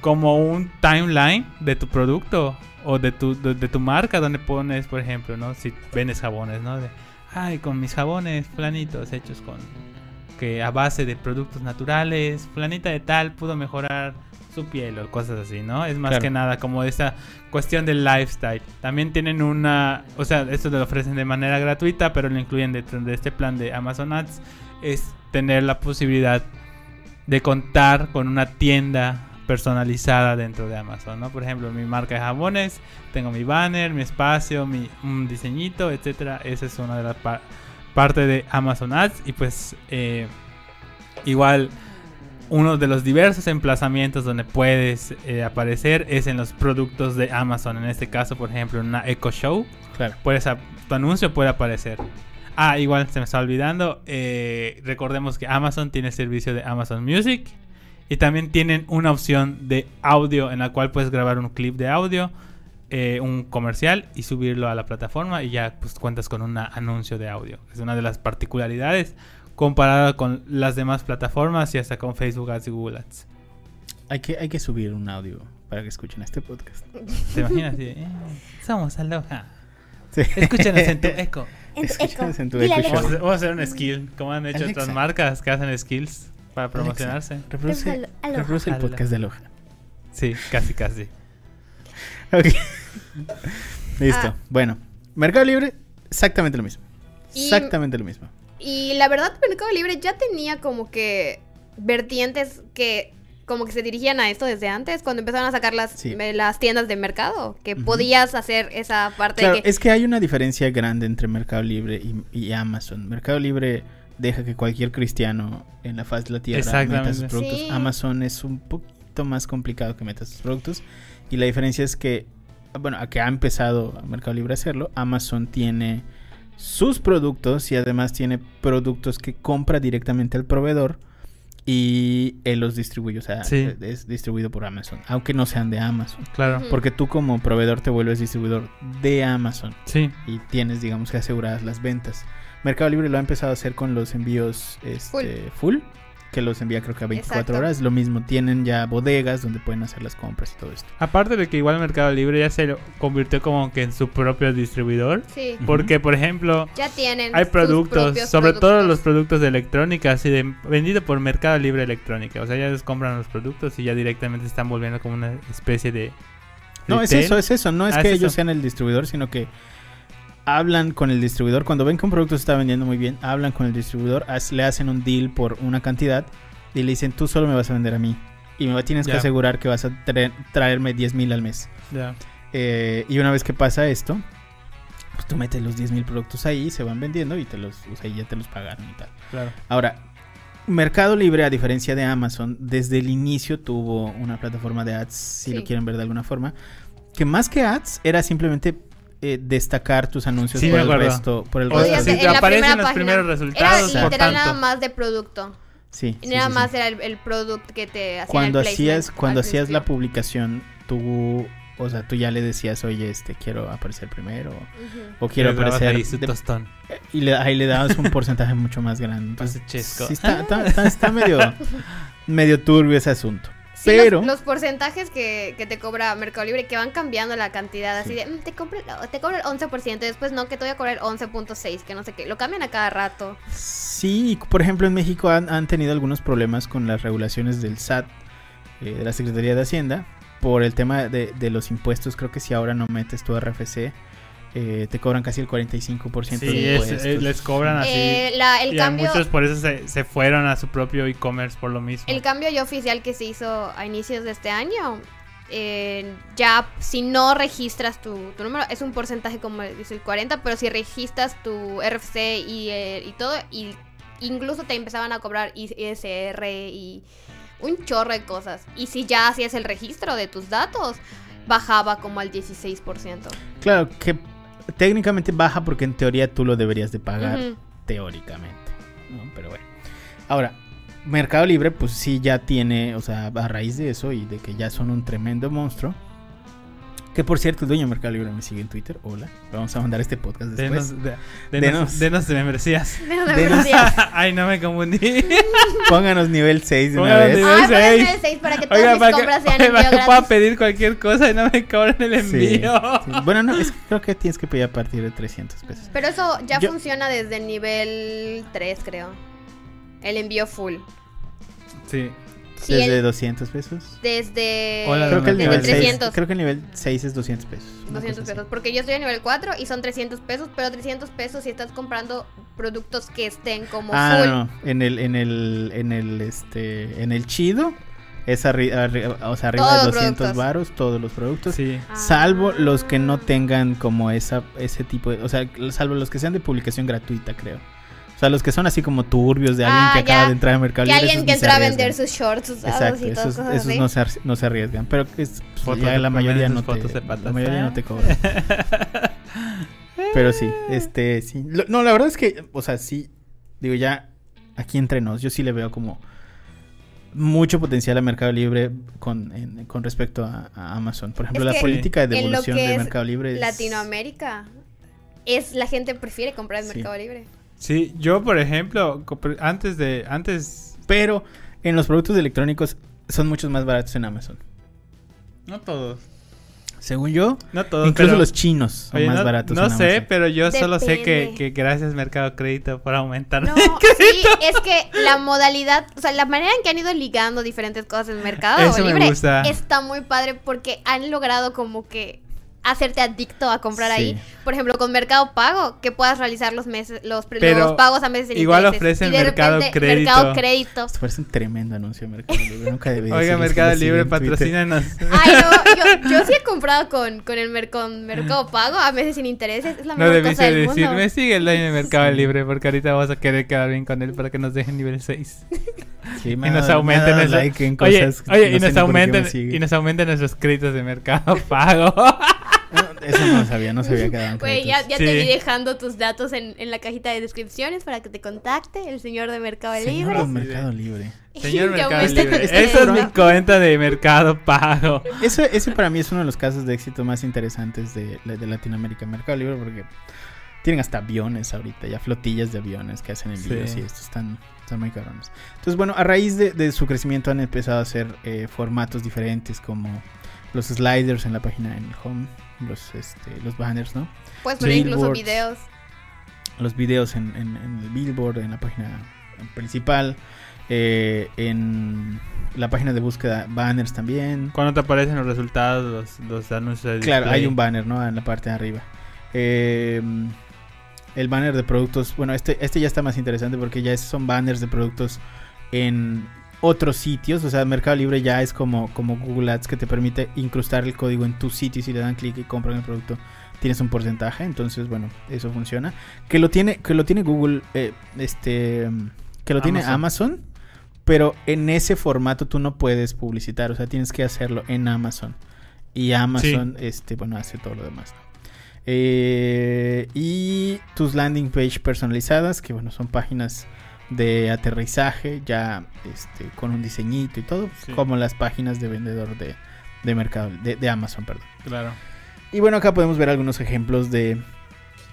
como un timeline de tu producto o de tu, de, de tu marca donde pones, por ejemplo, ¿no? Si vendes jabones, ¿no? De, ay, con mis jabones planitos hechos con que a base de productos naturales, planita de tal pudo mejorar su piel o cosas así, ¿no? Es más Claro. que nada como esa cuestión del lifestyle. También tienen una, o sea, esto lo ofrecen de manera gratuita, pero lo incluyen dentro de este plan de Amazon Ads, es tener la posibilidad de contar con una tienda personalizada dentro de Amazon, ¿no? Por ejemplo, mi marca de jabones, tengo mi banner, mi espacio, mi un diseñito, etcétera. Esa es una de las pa- partes de Amazon Ads y pues eh, igual uno de los diversos emplazamientos donde puedes eh, aparecer es en los productos de Amazon. En este caso, por ejemplo, en una Echo Show, Claro. puedes tu anuncio puede aparecer. Ah, igual se me está olvidando. eh, recordemos que Amazon tiene el servicio de Amazon Music. Y también tienen una opción de audio en la cual puedes grabar un clip de audio, eh, un comercial y subirlo a la plataforma y ya pues cuentas con un anuncio de audio. Es una de las particularidades comparada con las demás plataformas y hasta con Facebook Ads y Google Ads. Hay que, hay que subir un audio para que escuchen este podcast. ¿Te imaginas? Sí, eh, somos Aloha. Sí. Escúchanos en tu eco. En tu Escúchanos eco. en tu eco. Vamos a, vamos a hacer un skill, como han hecho Alexa. otras marcas que hacen skills para promocionarse. Reproduce, el podcast de Aloha. Sí, casi, casi. Ok. Listo. Ah. Bueno, Mercado Libre, exactamente lo mismo. Y- Exactamente lo mismo. Y la verdad, Mercado Libre ya tenía como que vertientes que como que se dirigían a esto desde antes, cuando empezaron a sacar las, Sí. las tiendas de mercado, que podías hacer esa parte Claro, de que... es que hay una diferencia grande entre Mercado Libre y, y Amazon. Mercado Libre deja que cualquier cristiano en la faz de la tierra meta sus productos. Sí. Amazon es un poquito más complicado que meta sus productos. Y la diferencia es que, bueno, a que ha empezado Mercado Libre a hacerlo, Amazon tiene sus productos y además tiene productos que compra directamente al proveedor y él los distribuye. O sea, Sí. es distribuido por Amazon, aunque no sean de Amazon. Claro. Porque tú como proveedor te vuelves distribuidor de Amazon Sí. y tienes, digamos que aseguradas las ventas. Mercado Libre lo ha empezado a hacer con los envíos este, full. Que los envía creo que a 24 Exacto. horas. Lo mismo, tienen ya bodegas donde pueden hacer las compras y todo esto. Aparte de que igual Mercado Libre ya se lo convirtió como que en su propio distribuidor. Sí. Porque, por ejemplo, ya tienen hay productos, sobre todo los productos de electrónica, así de vendido por Mercado Libre Electrónica. O sea, ya ellos compran los productos y ya directamente se están volviendo como una especie de. No, es eso, es eso. No es Ah, que es ellos eso. sean el distribuidor, sino que hablan con el distribuidor. Cuando ven que un producto se está vendiendo muy bien, hablan con el distribuidor, le hacen un deal por una cantidad y le dicen, tú solo me vas a vender a mí. Y me tienes que asegurar que vas a traer- traerme 10 mil al mes. Ya. Eh, y una vez que pasa esto, pues tú metes los 10 mil productos ahí, se van vendiendo y te los, o sea, y ya te los pagaron y tal. Claro. Ahora, Mercado Libre, a diferencia de Amazon, desde el inicio tuvo una plataforma de ads, si Sí. lo quieren ver de alguna forma, que más que ads era simplemente eh, destacar tus anuncios Sí, por el resto, por el O Podías sea, resto. en aparecen los página. primeros Era resultados, por literal nada más de producto. Sí, nada sí, más sí. era el, el producto que te hacía Cuando el hacías, cuando hacías la publicación, tú, o sea, tú ya le decías, oye, este, quiero aparecer primero, o quiero aparecer, ahí su de- tostón. y le, ahí le dabas un porcentaje mucho más grande. Entonces, Pase chesco. sí está, está- está- está medio, medio turbio ese asunto. Sí, Pero, los, porcentajes que, que te cobra Mercado Libre que van cambiando la cantidad así Sí. de "Mm, te cobro te cobro el 11% después no que te voy a cobrar el 11.6 que no sé qué lo cambian a cada rato Sí, por ejemplo, en México han, han tenido algunos problemas con las regulaciones del SAT, eh, de la Secretaría de Hacienda, por el tema de, de los impuestos, creo que si ahora no metes tu RFC, eh, te cobran casi el 45% Sí, de es- impuestos. eh, les cobran así. Eh, la- el y cambio muchos por eso se, se fueron a su propio e-commerce por lo mismo. El cambio ya oficial que se hizo a inicios de este año, eh, ya si no registras tu, tu número, es un porcentaje como dice el 40, pero si registras tu RFC y, eh, y todo, y incluso te empezaban a cobrar ISR y un chorro de cosas. Y si ya hacías el registro de tus datos, bajaba como al 16%. Claro, que técnicamente baja porque en teoría tú lo deberías de pagar, teóricamente. ¿no? Pero bueno. Ahora, Mercado Libre, pues sí ya tiene, o sea, a raíz de eso y de que ya son un tremendo monstruo. Que por cierto, el dueño de Mercado Libre me sigue en Twitter. Hola, vamos a mandar este podcast después. Denos, de, Denos. denos, denos de membresías. Menos de Denos- membresías. Ay, no me confundí. Pónganos nivel 6 de una Pónganos vez. nivel- Ay, seis. ponle el 6 para que todas Oiga, mis para que, compras sean para envío que pueda pedir cualquier cosa y no me cobran el Sí, envío. sí. Bueno, no, es que creo que tienes que pedir a partir de 300 pesos. Pero eso ya Yo- funciona desde el nivel 3, creo. El envío full. Sí. Sí, Desde el- 200 pesos. desde, Hola, Creo que el nivel 6, 300. creo que el nivel 6 es 200 pesos. una 200 cosa así. pesos. Porque yo estoy a nivel 4 y son 300 pesos. Pero 300 pesos si estás comprando productos que estén como Ah, full. no, no. En el, en el, en el, este, en el chido es arri- arri- o sea, arriba Todos de los 200 productos. varos todos los productos. Sí. Ah. Salvo los que no tengan como esa, ese tipo de, o sea, salvo los que sean de publicación gratuita, creo. O sea, los que son así como turbios de alguien Ah, que acaba ya. de entrar al mercado Que Libre, alguien esos que ni se entra a vender sus shorts usados Exacto, y esos, cosas esos así. no, se, no se arriesgan. Pero que es, pues, ya la mayoría no te, de patas, la mayoría ¿eh? no te cobran. Pero sí, este, sí. Lo- no, la verdad es que, o sea, sí, digo ya, aquí entre nos, yo sí le veo como mucho potencial a Mercado Libre con, en- con respecto a, a Amazon. Por ejemplo, Es la que política de devolución que de Mercado Libre es... Latinoamérica. Es la gente prefiere comprar en Sí. Mercado Libre. Sí, yo por ejemplo, antes de antes Pero en los productos electrónicos son muchos más baratos en Amazon. no todos, Según yo, no todos, incluso pero- los chinos son Oye, más no, baratos No en sé, Amazon. pero yo solo sé que, que gracias Mercado Crédito por aumentar. No, sí, es que la modalidad, o sea, la manera en que han ido ligando diferentes cosas en Mercado Eso me Libre gusta. está muy padre porque han logrado como que hacerte adicto a comprar Sí. ahí. Por ejemplo, con Mercado Pago, que puedas realizar los meses, los, Pero los pagos a meses sin igual intereses. ofrecen Y de Mercado repente, Crédito. Mercado Crédito. Esto parece un tremendo anuncio de Mercado Libre. Nunca debería Oiga, Mercado Libre, patrocínanos. Ay, no, yo, yo sí he comprado con, con el mer- con Mercado Pago a meses sin intereses. Es la No mejor cosa debiste del mundo. decirme, sigue el dueño de Mercado Libre, porque ahorita vamos a querer quedar bien con él para que nos dejen nivel 6. Sí, Y nos aumenten like en Oye, cosas que oye, no y nos aumenten y nos aumenten nuestros créditos de Mercado Pago. Eso no lo sabía, no sabía que daban Güey, ya, ya te vi dejando tus datos en, en la cajita de descripciones para que te contacte el señor de Mercado Señor Libre. de Mercado Libre. Señor Mercado Libre. Esa es mi cuenta de Mercado Pago. Eso, ese para mí es uno de los casos de éxito más interesantes de, de Latinoamérica. Mercado Libre porque tienen hasta aviones ahorita, ya flotillas de aviones que hacen envíos Sí. y estos están, están muy cabrones. Entonces, bueno, a raíz de, de su crecimiento han empezado a hacer eh, formatos diferentes como los sliders en la página en el home, los, este, los banners, ¿no? Puedes poner incluso videos. los videos en, en- en el billboard, en la página principal, eh, en la página de búsqueda, banners también. Cuando te aparecen los resultados, los, los anuncios de Claro, display. hay un banner, ¿no? En la parte de arriba. Eh, el banner de productos, bueno, este, este ya está más interesante porque ya son banners de productos en otros sitios. O sea, Mercado Libre ya es como, como Google Ads que te permite incrustar el código en tu sitio y si le dan clic y compran el producto tienes un porcentaje. Entonces, bueno, eso funciona. Que lo tiene, que lo tiene Google, eh, este, que lo tiene Amazon. Pero en ese formato tú no puedes publicitar, o sea, tienes que hacerlo en Amazon. Y Amazon, este, bueno, hace todo lo demás. ¿no? Eh, y tus landing page personalizadas, que bueno, son páginas de aterrizaje, ya este, con un diseñito y todo, Sí. como las páginas de vendedor de, de mercado, de, de Amazon, perdón. Claro. Y bueno, acá podemos ver algunos ejemplos de,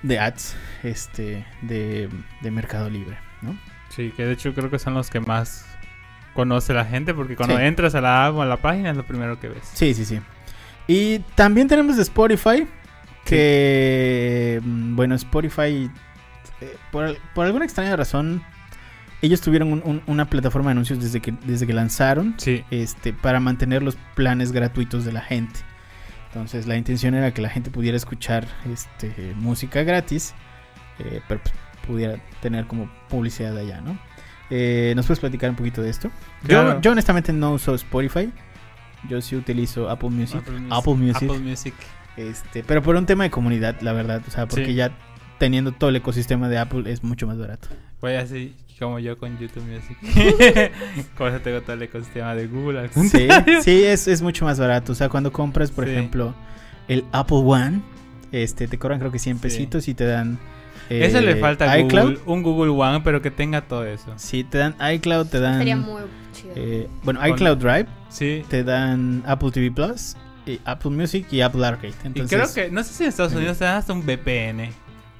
de ads este, de, de Mercado Libre, ¿no? Sí, que de hecho creo que son los que más conoce la gente, porque cuando Sí. entras a la a la página es lo primero que ves. Sí, sí, sí. Y también tenemos de Spotify. Que, mm, bueno, Spotify, eh, por, por alguna extraña razón, ellos tuvieron un- un- una plataforma de anuncios desde que, desde que lanzaron Sí. este, para mantener los planes gratuitos de la gente. Entonces la intención era que la gente pudiera escuchar este, música gratis, eh, pero pues, pudiera tener como publicidad allá, ¿no? Eh, ¿Nos puedes platicar un poquito de esto? Claro. Yo, yo honestamente no uso Spotify, yo sí utilizo Apple Music, Apple Music, Apple Music. este, pero por un tema de comunidad, la verdad, o sea, porque Sí. ya teniendo todo el ecosistema de Apple es mucho más barato. Voy así como yo con YouTube Music. Con eso tengo todo el ecosistema de Google. al Sí, sí, es, es mucho más barato. O sea, cuando compras, por Sí. ejemplo, el Apple One, este, te cobran creo que 100 Sí. pesitos y te dan... Eso eh, le falta a iCloud. Google, un Google One, pero que tenga todo eso. Sí, te dan iCloud, te dan... Sería muy chido. eh, bueno, Con- iCloud Drive, Sí. te dan Apple TV Plus, y Apple Music y Apple Arcade. Y Entonces, creo que, no sé si en Estados Unidos te dan hasta un VPN.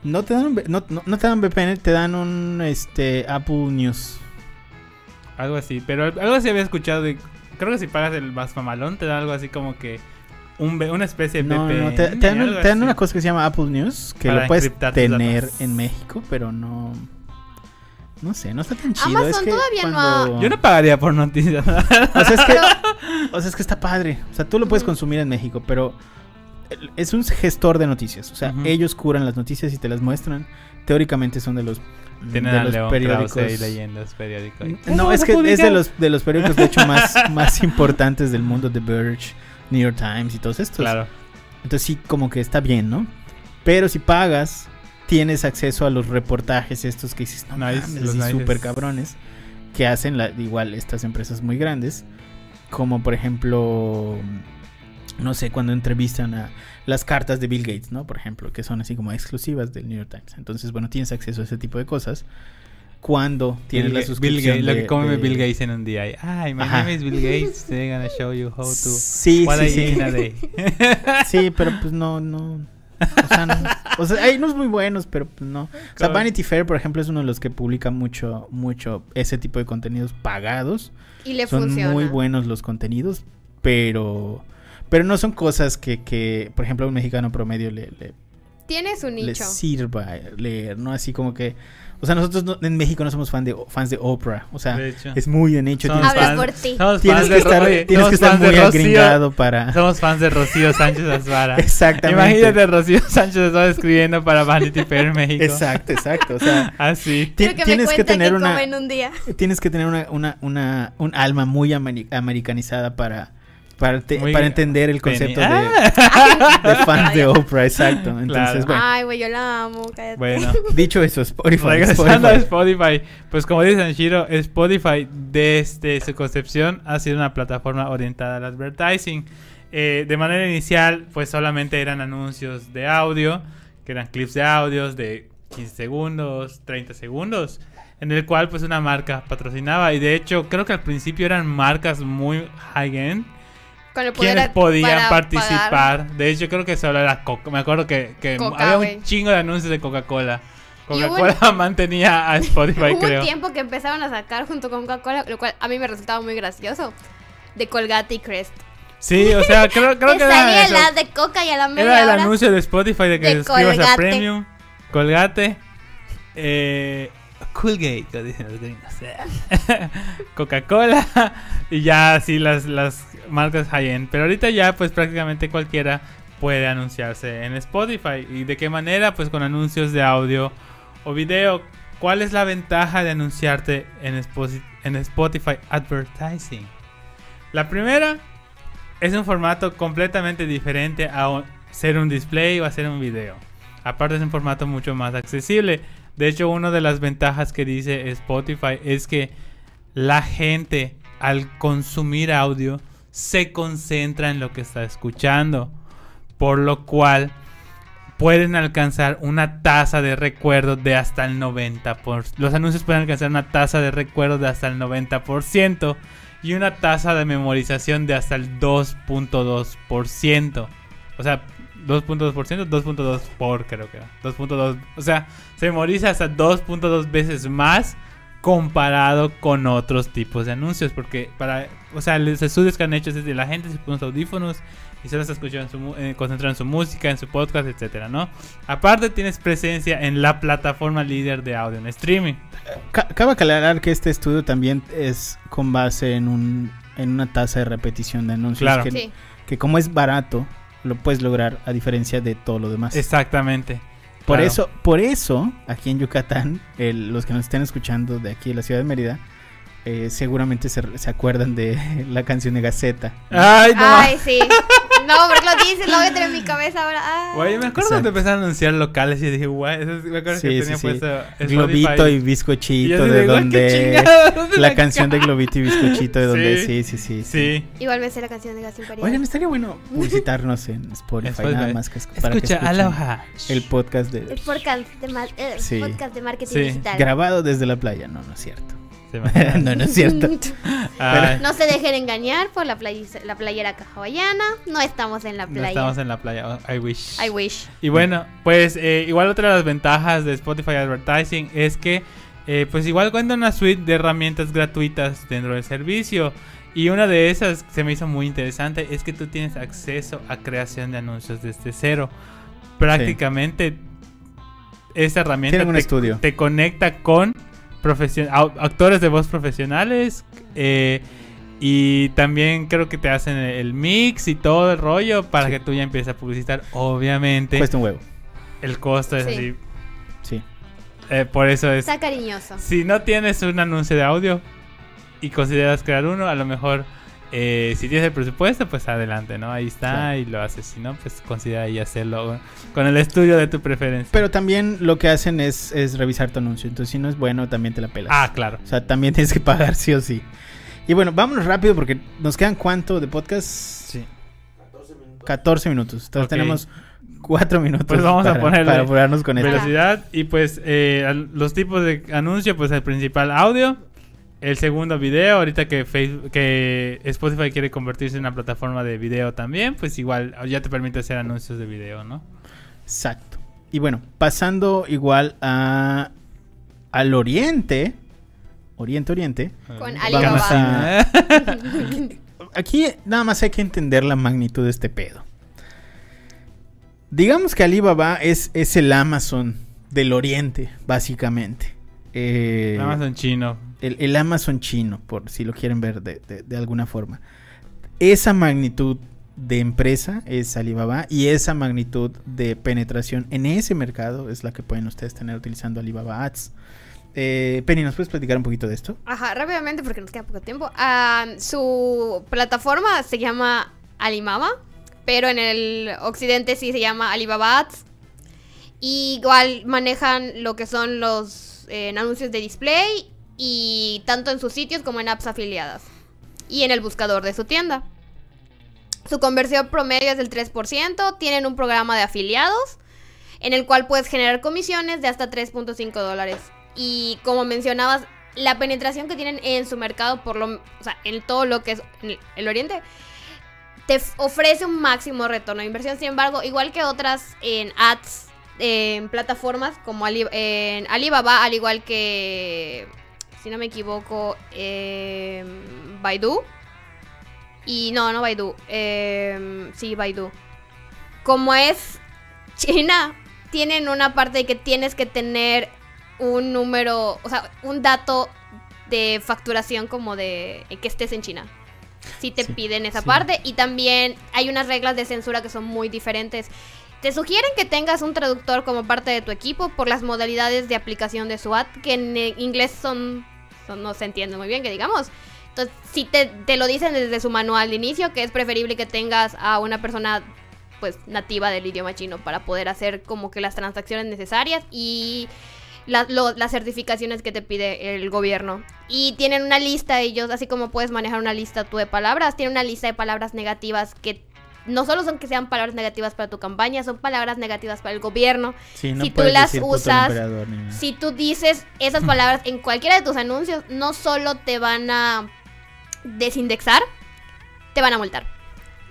No te dan, un- no, no- no te dan VPN, te dan un este, Apple News. Algo así. Pero algo así había escuchado de. Creo que si pagas el más mamalón, te dan algo así como que. Un, una especie de No, VPN. no, te, te dan, te dan una cosa que se llama Apple News, que Para lo puedes tener datos. en México, pero no... No sé, no está tan chido. Amazon es que todavía no cuando- Yo no pagaría por noticias. O sea, es que, o sea, es que está padre. O sea, tú lo puedes consumir en México, pero es un gestor de noticias. O sea, ellos curan las noticias y te las muestran. Teóricamente son de los, Tienen de a los León periódicos. Ahí leyendo los periódicos. No, es que es de los, de los periódicos, de hecho, más, más importantes del mundo, The Verge, New York Times y todos estos. Claro. Entonces sí, como que está bien, ¿no? Pero si pagas, tienes acceso a los reportajes estos que dices, no Nice, mames, los súper cabrones, que hacen la, igual estas empresas muy grandes, como por ejemplo, no sé, cuando entrevistan a las cartas de Bill Gates, ¿no? Por ejemplo, que son así como exclusivas del New York Times. Entonces, bueno, tienes acceso a ese tipo de cosas cuando tienes Bill, la Ga- Bill suscripción Gates, lo de- que come de- Bill Gates en un día. Ay, my Ajá. name is Bill Gates. I'm gonna show you how to. Sí, what sí, I sí. eat in a day. Sí, pero pues no, no. O sea, no. O sea, hay unos muy buenos, pero pues no. O sea. Vanity Fair, por ejemplo, es uno de los que publica mucho, mucho ese tipo de contenidos pagados. y le son funciona. muy buenos los contenidos, pero pero no son cosas que, que por ejemplo, a un mexicano promedio le, le, Tiene su le sirva leer, ¿no? Así como que... O sea, nosotros no- en México no somos fan de, fans de Oprah. O sea, es muy de nicho. Somos Tienes, fans- por ti. somos tienes fans que de estar, tienes somos que estar muy Rocío. agringado para... Somos fans de Rocío Sánchez Azuara. Exactamente. Imagínate Rocío Sánchez Azuara escribiendo para Vanity Fair México. Exacto, exacto. O sea, Así. Quiero que me tienes que tener qué una un día. tienes que tener una, una, una un alma muy ameri- americanizada para para, te- para entender el concepto de, Ah. de fans de Oprah, exacto. Entonces, Claro. bueno, Ay, güey, yo la amo. Cállate. Bueno, dicho eso, Spotify, regresando a Spotify. Pues como dice Sanshiro, Spotify desde su concepción ha sido una plataforma orientada al advertising. Eh, de manera inicial, pues solamente eran anuncios de audio, que eran clips de audios de 15 segundos, 30 segundos, en el cual pues una marca patrocinaba. Y de hecho, creo que al principio eran marcas muy high-end. Con el poder quienes podían participar. pagar. De hecho, creo que solo era Coca. Me acuerdo que, que Coca, había un chingo de anuncios de Coca-Cola. Coca-Cola mantenía a Spotify, Hubo creo. un tiempo que empezaron a sacar junto con Coca-Cola, lo cual a mí me resultaba muy gracioso. De Colgate y Crest. Sí, o sea, creo, creo que era salía eso. la de Coca y a la media Era el hora. anuncio de Spotify de que de suscribas a Colgate. Premium, Colgate, eh, Coolgate, como dicen los gringos. Coca-Cola y ya así las, las marcas high-end. Pero ahorita ya pues prácticamente cualquiera puede anunciarse en Spotify. ¿Y de qué manera? Pues con anuncios de audio o video. ¿Cuál es la ventaja de anunciarte en, Spotify Advertising? La primera es un formato completamente diferente a ser un display o hacer un video. Aparte es un formato mucho más accesible. De hecho, una de las ventajas que dice Spotify es que la gente al consumir audio se concentra en lo que está escuchando. Por lo cual pueden alcanzar una tasa de recuerdo de hasta el 90%. Los anuncios pueden alcanzar una tasa de recuerdo de hasta el 90% y una tasa de memorización de hasta el 2.2%. O sea, 2.2%, 2.2 por creo que era. 2.2, o sea, se memoriza hasta 2.2 veces más comparado con otros tipos de anuncios porque para, o sea, los estudios que han hecho es de la gente se pone los audífonos y solo está escuchando en su, eh, concentrado en su música, en su podcast, etcétera, ¿no? Aparte tienes presencia en la plataforma líder de audio en streaming. Ca- Cabe aclarar que este estudio también es con base en un en una tasa de repetición de anuncios Claro. que, Sí. que como es barato lo puedes lograr a diferencia de todo lo demás. Exactamente. Por Claro. eso, por eso, aquí en Yucatán, el- los que nos estén escuchando de aquí de la ciudad de Mérida, eh, seguramente se, se acuerdan de la canción de Gaceta. Ay, no. Ay, sí. No, porque lo dices, lo voy a tener en mi cabeza ahora. Ay. Güey, me acuerdo cuando empezaron a anunciar locales y dije, guay, eso sí, me acuerdo Sí, que sí, tenía sí. puesto. Globito y Y bizcochito, así de donde... chingado, ¿dónde La canción de Globito y bizcochito, de donde... Sí. Sí, sí, sí. Sí. Igual me sé la canción de Gas Imperial. Oigan, estaría bueno publicitarnos en Spotify, Spotify. nada más que es- para que Escucha, escuchen aloha. el podcast de... El podcast de, ma- eh, Sí. podcast de marketing Sí. digital. Grabado desde la playa, no, no es cierto. No, no es cierto. No se dejen engañar por la, play- la playera hawaiana. No estamos en la no playa. estamos en la playa. oh, I wish. I wish. Y bueno, pues eh, igual otra de las ventajas de Spotify Advertising es que eh, pues igual cuenta una suite de herramientas gratuitas dentro del servicio. Y una de esas que se me hizo muy interesante es que tú tienes acceso a creación de anuncios desde cero. Prácticamente esta herramienta Tienen un te, estudio. te conecta con actores de voz profesionales eh, y también creo que te hacen el mix y todo el rollo para Sí. que tú ya empieces a publicitar. Obviamente Cuesta un huevo. el costo es Sí. así. Sí. Eh, por eso es. Está cariñoso. Si no tienes un anuncio de audio y consideras crear uno, a lo mejor eh, si tienes el presupuesto, pues adelante, ¿no? Ahí está Claro. y lo haces. Si no, pues considera ahí hacerlo con el estudio de tu preferencia. Pero también lo que hacen es, es revisar tu anuncio. Entonces, si no es bueno, también te la pelas. ah, claro. O sea, también tienes que pagar sí o sí. Y bueno, vámonos rápido porque nos quedan cuánto de podcast? Sí. 14 minutos. 14 minutos. Entonces Ok. tenemos 4 minutos Pues vamos a para, ponerle para apurarnos con esto. Velocidad y pues eh, los tipos de anuncio, pues el principal audio, el segundo video, ahorita que Facebook, que Spotify quiere convertirse en una plataforma de video también, pues igual ya te permite hacer anuncios de video, ¿no? Exacto. Y bueno, pasando igual a al oriente, oriente, oriente. Con Alibaba. a- Aquí nada más hay que entender la magnitud de este pedo. Digamos que Alibaba es, es el Amazon del oriente, básicamente. Eh, Amazon chino. El, Amazon chino, por si lo quieren ver de, de- alguna forma. Esa magnitud de empresa es Alibaba y esa magnitud de penetración en ese mercado es la que pueden ustedes tener utilizando Alibaba Ads. Eh, Penny, ¿nos puedes platicar un poquito de esto? Ajá, rápidamente porque nos queda poco tiempo. Ah, su plataforma se llama Alimama, pero en el occidente sí se llama Alibaba Ads. Igual manejan lo que son los eh, anuncios de display y tanto en sus sitios como en apps afiliadas. Y en el buscador de su tienda. Su conversión promedio es del 3%. Tienen un programa de afiliados en el cual puedes generar comisiones de hasta 3.5 dólares. Y como mencionabas, la penetración que tienen en su mercado, por lo, o sea, en todo lo que es el, oriente, te ofrece un máximo retorno de inversión. Sin embargo, igual que otras en ads, en plataformas como en Alibaba, al igual que, si no me equivoco, em, Baidu. Y no, no Baidu. em, sí, Baidu. Como es China, tienen una parte de que tienes que tener un número, o sea, un dato de facturación como de que estés en China. Si te Sí, piden esa sí. parte y también hay unas reglas de censura que son muy diferentes. Te sugieren que tengas un traductor como parte de tu equipo por las modalidades de aplicación de su ad, que en eh, inglés son, no se entiende muy bien, que digamos. Entonces, si te, te lo dicen desde su manual de inicio, que es preferible que tengas a una persona pues nativa del idioma chino para poder hacer como que las transacciones necesarias y la- las certificaciones que te pide el gobierno. Y tienen una lista ellos, así como puedes manejar una lista tú de palabras, tienen una lista de palabras negativas que no solo son que sean palabras negativas para tu campaña, son palabras negativas para el gobierno. Sí, Si tú las puto usas. Si tú dices esas palabras en cualquiera de tus anuncios, no solo te van a desindexar, te van a multar.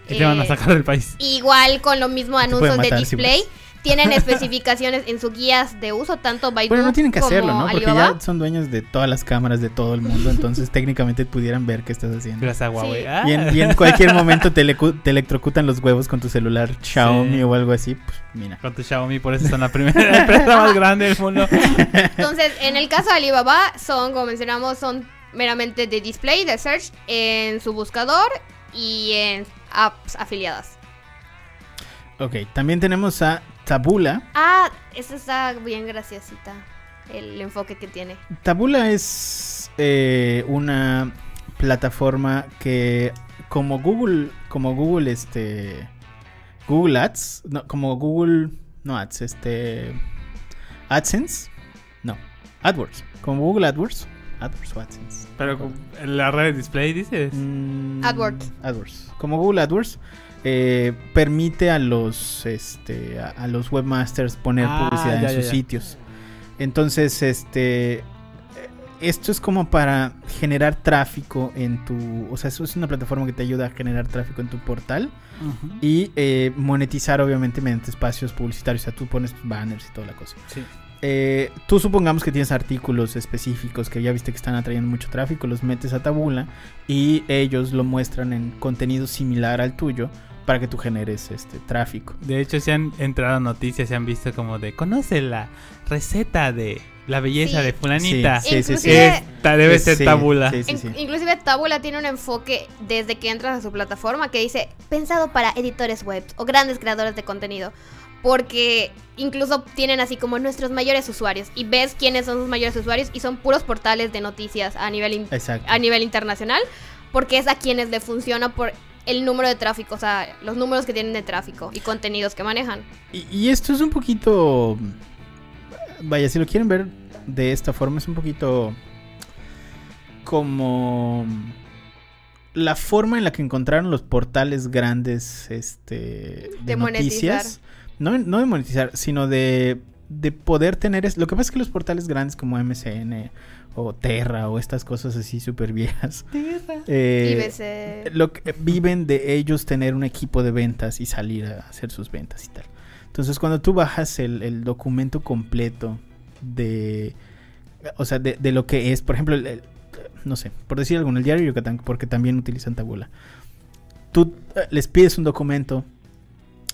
Y te van a Eh, sacar del país. Igual con lo mismo anuncios de si display. Tienen especificaciones en sus guías de uso, tanto Baidu Bueno, no tienen que como hacerlo, ¿no? Porque Alibaba. ya son dueños de todas las cámaras de todo el mundo, entonces técnicamente pudieran ver qué estás haciendo. Gracias a Huawei. Sí. Ah. Y en, y en cualquier momento te, electrocutan los huevos con tu celular Xiaomi Sí. o algo así, pues mira. Con tu Xiaomi, por eso son la primera empresa más grande del mundo. Entonces, en el caso de Alibaba, son, como mencionamos, son meramente de display, de search en su buscador y en apps afiliadas. Ok, también tenemos a Tabula. Ah, esa está bien graciosita. El enfoque que tiene. Tabula es eh, una plataforma que como Google, como Google este Google Ads, no, como Google no Ads, este AdSense, no, AdWords, como Google AdWords, AdWords o AdSense. Pero en la red de display dices. Mm, AdWords. AdWords. Como Google AdWords eh, permite a los este a, a los webmasters poner Ah, publicidad ya, en ya, sus ya. sitios. Entonces, este eh, esto es como para generar tráfico en tu, o sea, eso es una plataforma que te ayuda a generar tráfico en tu portal y eh, monetizar obviamente mediante espacios publicitarios, o sea, tú pones banners y toda la cosa. Sí. Eh, tú supongamos que tienes artículos específicos que ya viste que están atrayendo mucho tráfico, los metes a Tabula y ellos lo muestran en contenido similar al tuyo para que tú generes este tráfico. De hecho, se han entrado noticias, se han visto como de, conoce la receta de la belleza Sí. de fulanita. Sí, sí, sí, Esta debe ser tabula. sí, sí, En- sí. Inclusive Tabula tiene un enfoque desde que entras a su plataforma que dice pensado para editores web o grandes creadores de contenido. Porque incluso tienen así como nuestros mayores usuarios. Y ves quiénes son sus mayores usuarios y son puros portales de noticias a nivel, in- a nivel internacional. Porque es a quienes le funciona por el número de tráfico, o sea, los números que tienen de tráfico y contenidos que manejan. Y, y esto es un poquito, vaya, si lo quieren ver de esta forma, es un poquito como la forma en la que encontraron los portales grandes este, de, De monetizar. noticias. No, no de monetizar, sino de, de poder tener... Es, lo que pasa es que los portales grandes como MCN o Terra o estas cosas así súper viejas. eh, eh, lo que, viven de ellos tener un equipo de ventas y salir a hacer sus ventas y tal. Entonces, cuando tú bajas el, el documento completo de, o sea, de, de lo que es, por ejemplo, el- el- no sé, por decir algo, en el diario Yucatán, porque también utilizan tabula. Tú eh, les pides un documento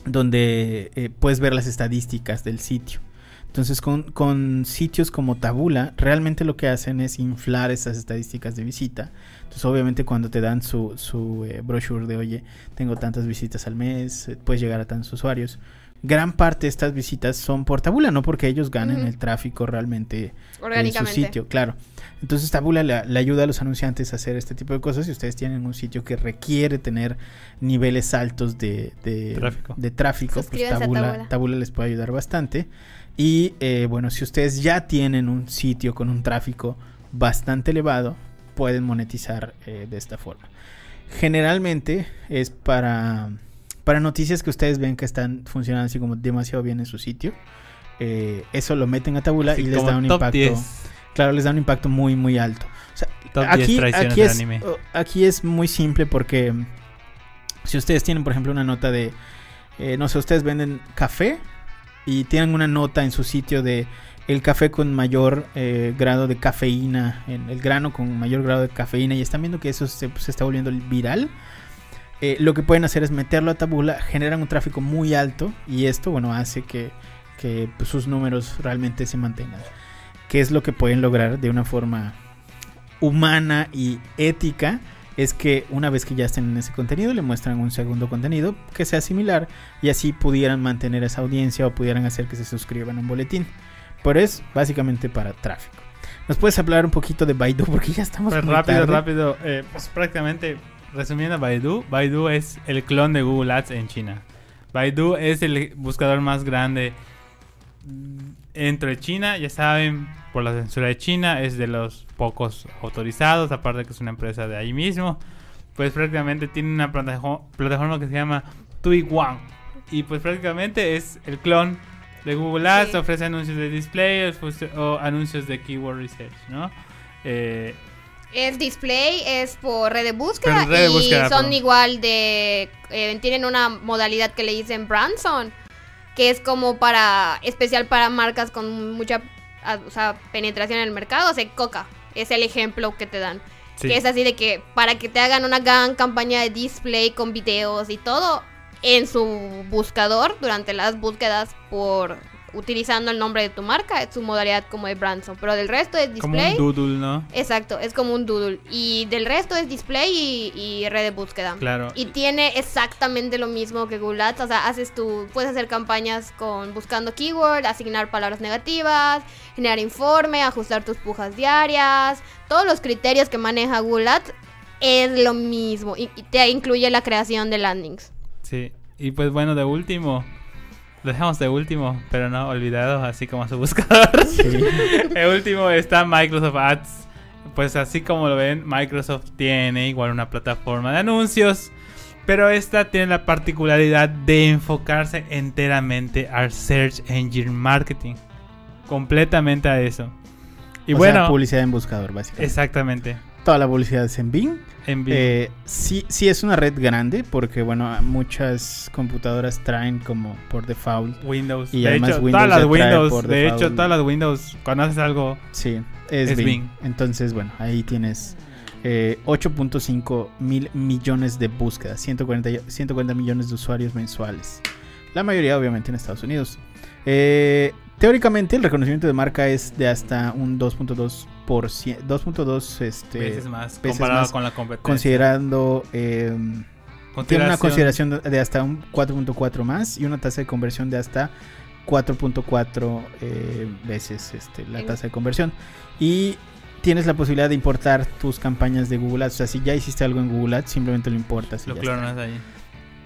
donde eh, puedes ver las estadísticas del sitio. Entonces, con, con sitios como Tabula, realmente lo que hacen es inflar esas estadísticas de visita. Entonces, obviamente, cuando te dan su, su eh, brochure de, oye, tengo tantas visitas al mes, eh, puedes llegar a tantos usuarios. Gran parte de estas visitas son por Tabula, no porque ellos ganen el tráfico realmente en su sitio, claro. Entonces Tabula le, le ayuda a los anunciantes a hacer este tipo de cosas. Si ustedes tienen un sitio que requiere tener niveles altos de, de Tráfico. de tráfico, pues Tabula. Taboola les puede ayudar bastante. Y eh, bueno, si ustedes ya tienen un sitio con un tráfico bastante elevado, pueden monetizar eh, de esta forma. Generalmente es para, para noticias que ustedes ven que están funcionando así como demasiado bien en su sitio. Eh, eso lo meten a Tabula y les da un impacto. 10. Claro, les da un impacto muy, muy alto. O sea, Top 10 aquí, aquí, es, anime. aquí es muy simple porque si ustedes tienen, por ejemplo, una nota de, eh, no sé, ustedes venden café y tienen una nota en su sitio de el café con mayor eh, grado de cafeína, el grano con mayor grado de cafeína y están viendo que eso se, se está volviendo viral. eh, lo que pueden hacer es meterlo a tabula, generan un tráfico muy alto y esto, bueno, hace que, que pues, sus números realmente se mantengan. ¿Qué es lo que pueden lograr de una forma humana y ética? Es que una vez que ya estén en ese contenido, le muestran un segundo contenido que sea similar y así pudieran mantener esa audiencia o pudieran hacer que se suscriban a un boletín. Pero es básicamente para tráfico. ¿Nos puedes hablar un poquito de Baidu? Porque ya estamos Pues muy rápido, tarde. rápido. eh, pues prácticamente, resumiendo Baidu, Baidu es el clon de Google Ads en China. Baidu es el buscador más grande dentro de China, ya saben, por la censura de China, es de los pocos autorizados, aparte que es una empresa de ahí mismo. Pues prácticamente tiene una plataforma, que se llama Tuiguang. Y pues prácticamente es el clon de Google Ads, Sí. ofrece anuncios de display ofrece- o anuncios de keyword research, ¿no? Eh, Es display, es por red de búsqueda Por red de y son igual de... eh, tienen una modalidad que le dicen Branson. Que es como para especial para marcas con mucha o sea, penetración en el mercado, o sea, Coca es el ejemplo que te dan. Sí. Que es así de que para que te hagan una gran campaña de display con videos y todo en su buscador durante las búsquedas por utilizando el nombre de tu marca, es su modalidad como de Branson, pero del resto es Como display. un doodle, ¿no? Exacto, es como un doodle. Y del resto es display y, y red de búsqueda. Claro. Y tiene exactamente lo mismo que Google Ads. O sea, haces tu, puedes hacer campañas con buscando keyword, asignar palabras negativas, generar informe, ajustar tus pujas diarias. Todos los criterios que maneja Google Ads es lo mismo. Y, y te incluye la creación de landings. Sí. Y pues bueno, de último. Lo dejamos de último, pero no olvidados, así como su buscador. el último está Microsoft Ads. Pues así como lo ven, Microsoft tiene igual una plataforma de anuncios. Pero esta tiene la particularidad de enfocarse enteramente al Search Engine Marketing. Completamente a eso. Y o bueno, sea, publicidad en buscador, básicamente. exactamente. Toda la publicidad es en Bing. En vivo. Eh, sí, sí es una red grande porque, bueno, muchas computadoras traen como por default. Windows. y de además hecho, Windows todas las Windows, de default. hecho, todas las Windows, cuando haces algo, Sí, es, Es Bing. Bing. Entonces, bueno, ahí tienes eh, 8.5 mil millones de búsquedas, 140, y- 140 millones de usuarios mensuales. La mayoría, obviamente, en Estados Unidos. Eh, teóricamente, el reconocimiento de marca es de hasta un 2.2%, 2.2 este, veces más veces comparado más con la competencia. considerando. eh, tiene una Consideración- de hasta un 4.4 más y una tasa de conversión de hasta 4.4 eh, veces este, la tasa de conversión. Y tienes la posibilidad de importar tus campañas de Google Ads. O sea, si ya hiciste algo en Google Ads, simplemente lo importas. y Lo ya está. clonas ahí.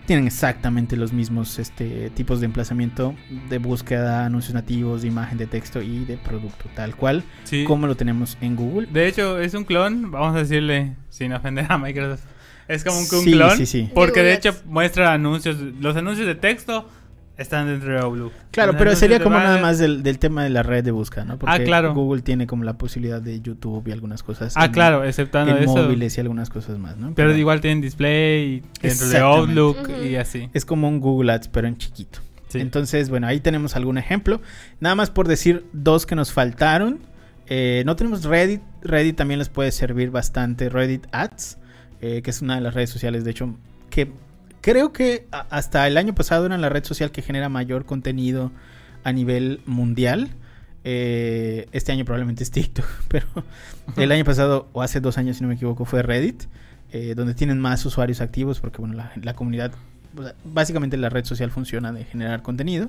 Tienen exactamente los mismos este, tipos de emplazamiento de búsqueda, anuncios nativos, de imagen, de texto y de producto, tal cual Sí. como lo tenemos en Google. De hecho, es un clon, vamos a decirle, sin ofender a Microsoft. Es como un, un Sí, clon. sí, sí. Porque de hecho muestra anuncios. Los anuncios de texto están dentro de Outlook. Claro, pero sería como nada más del, del tema de la red de búsqueda, ¿no? Porque Ah, claro. Google tiene como la posibilidad de YouTube y algunas cosas. Ah, en- claro, exceptando En eso. móviles y algunas cosas más, ¿no? Pero igual tienen display dentro de. Outlook y así. Es como un Google Ads, pero en chiquito. Sí. Entonces, bueno, ahí tenemos algún ejemplo. Nada más por decir dos que nos faltaron. Eh, no tenemos Reddit. Reddit también les puede servir bastante. Reddit Ads, eh, que es una de las redes sociales, de hecho, que creo que hasta el año pasado era la red social que genera mayor contenido a nivel mundial. Eh, este año probablemente es TikTok, pero el año pasado, o hace dos años si no me equivoco, fue Reddit, eh, donde tienen más usuarios activos porque bueno, la, la comunidad, básicamente la red social funciona de generar contenido.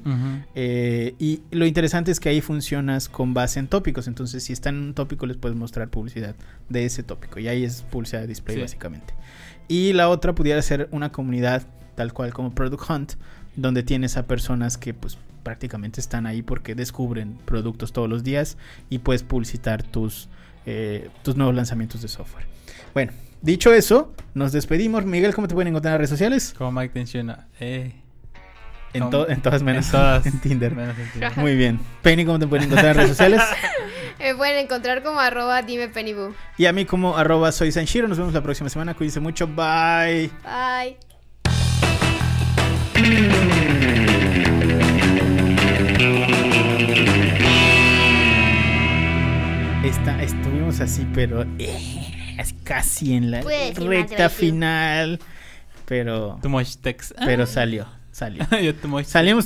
Eh, y lo interesante es que ahí funcionas con base en tópicos. Entonces, si está en un tópico, les puedes mostrar publicidad de ese tópico. Y ahí es publicidad de display, Sí. básicamente. Y la otra pudiera ser una comunidad tal cual como Product Hunt, donde tienes a personas que pues prácticamente están ahí porque descubren productos todos los días y puedes publicitar tus, eh, tus nuevos lanzamientos de software. Bueno, dicho eso, nos despedimos. Miguel, ¿cómo te pueden encontrar en las redes sociales? Como Mike menciona. Eh, En, to- en todas menos en todas. en Tinder. menos en Tinder. Muy bien. Penny, ¿cómo te pueden encontrar en redes sociales? Me pueden encontrar como arroba dime Pennybu. Y a mí como arroba soy Sanshiro. Nos vemos la próxima semana. Cuídense mucho. Bye. Bye. Esta, estuvimos así, pero eh, casi en la recta final. Pero, Too much text. pero salió. Salió. Salimos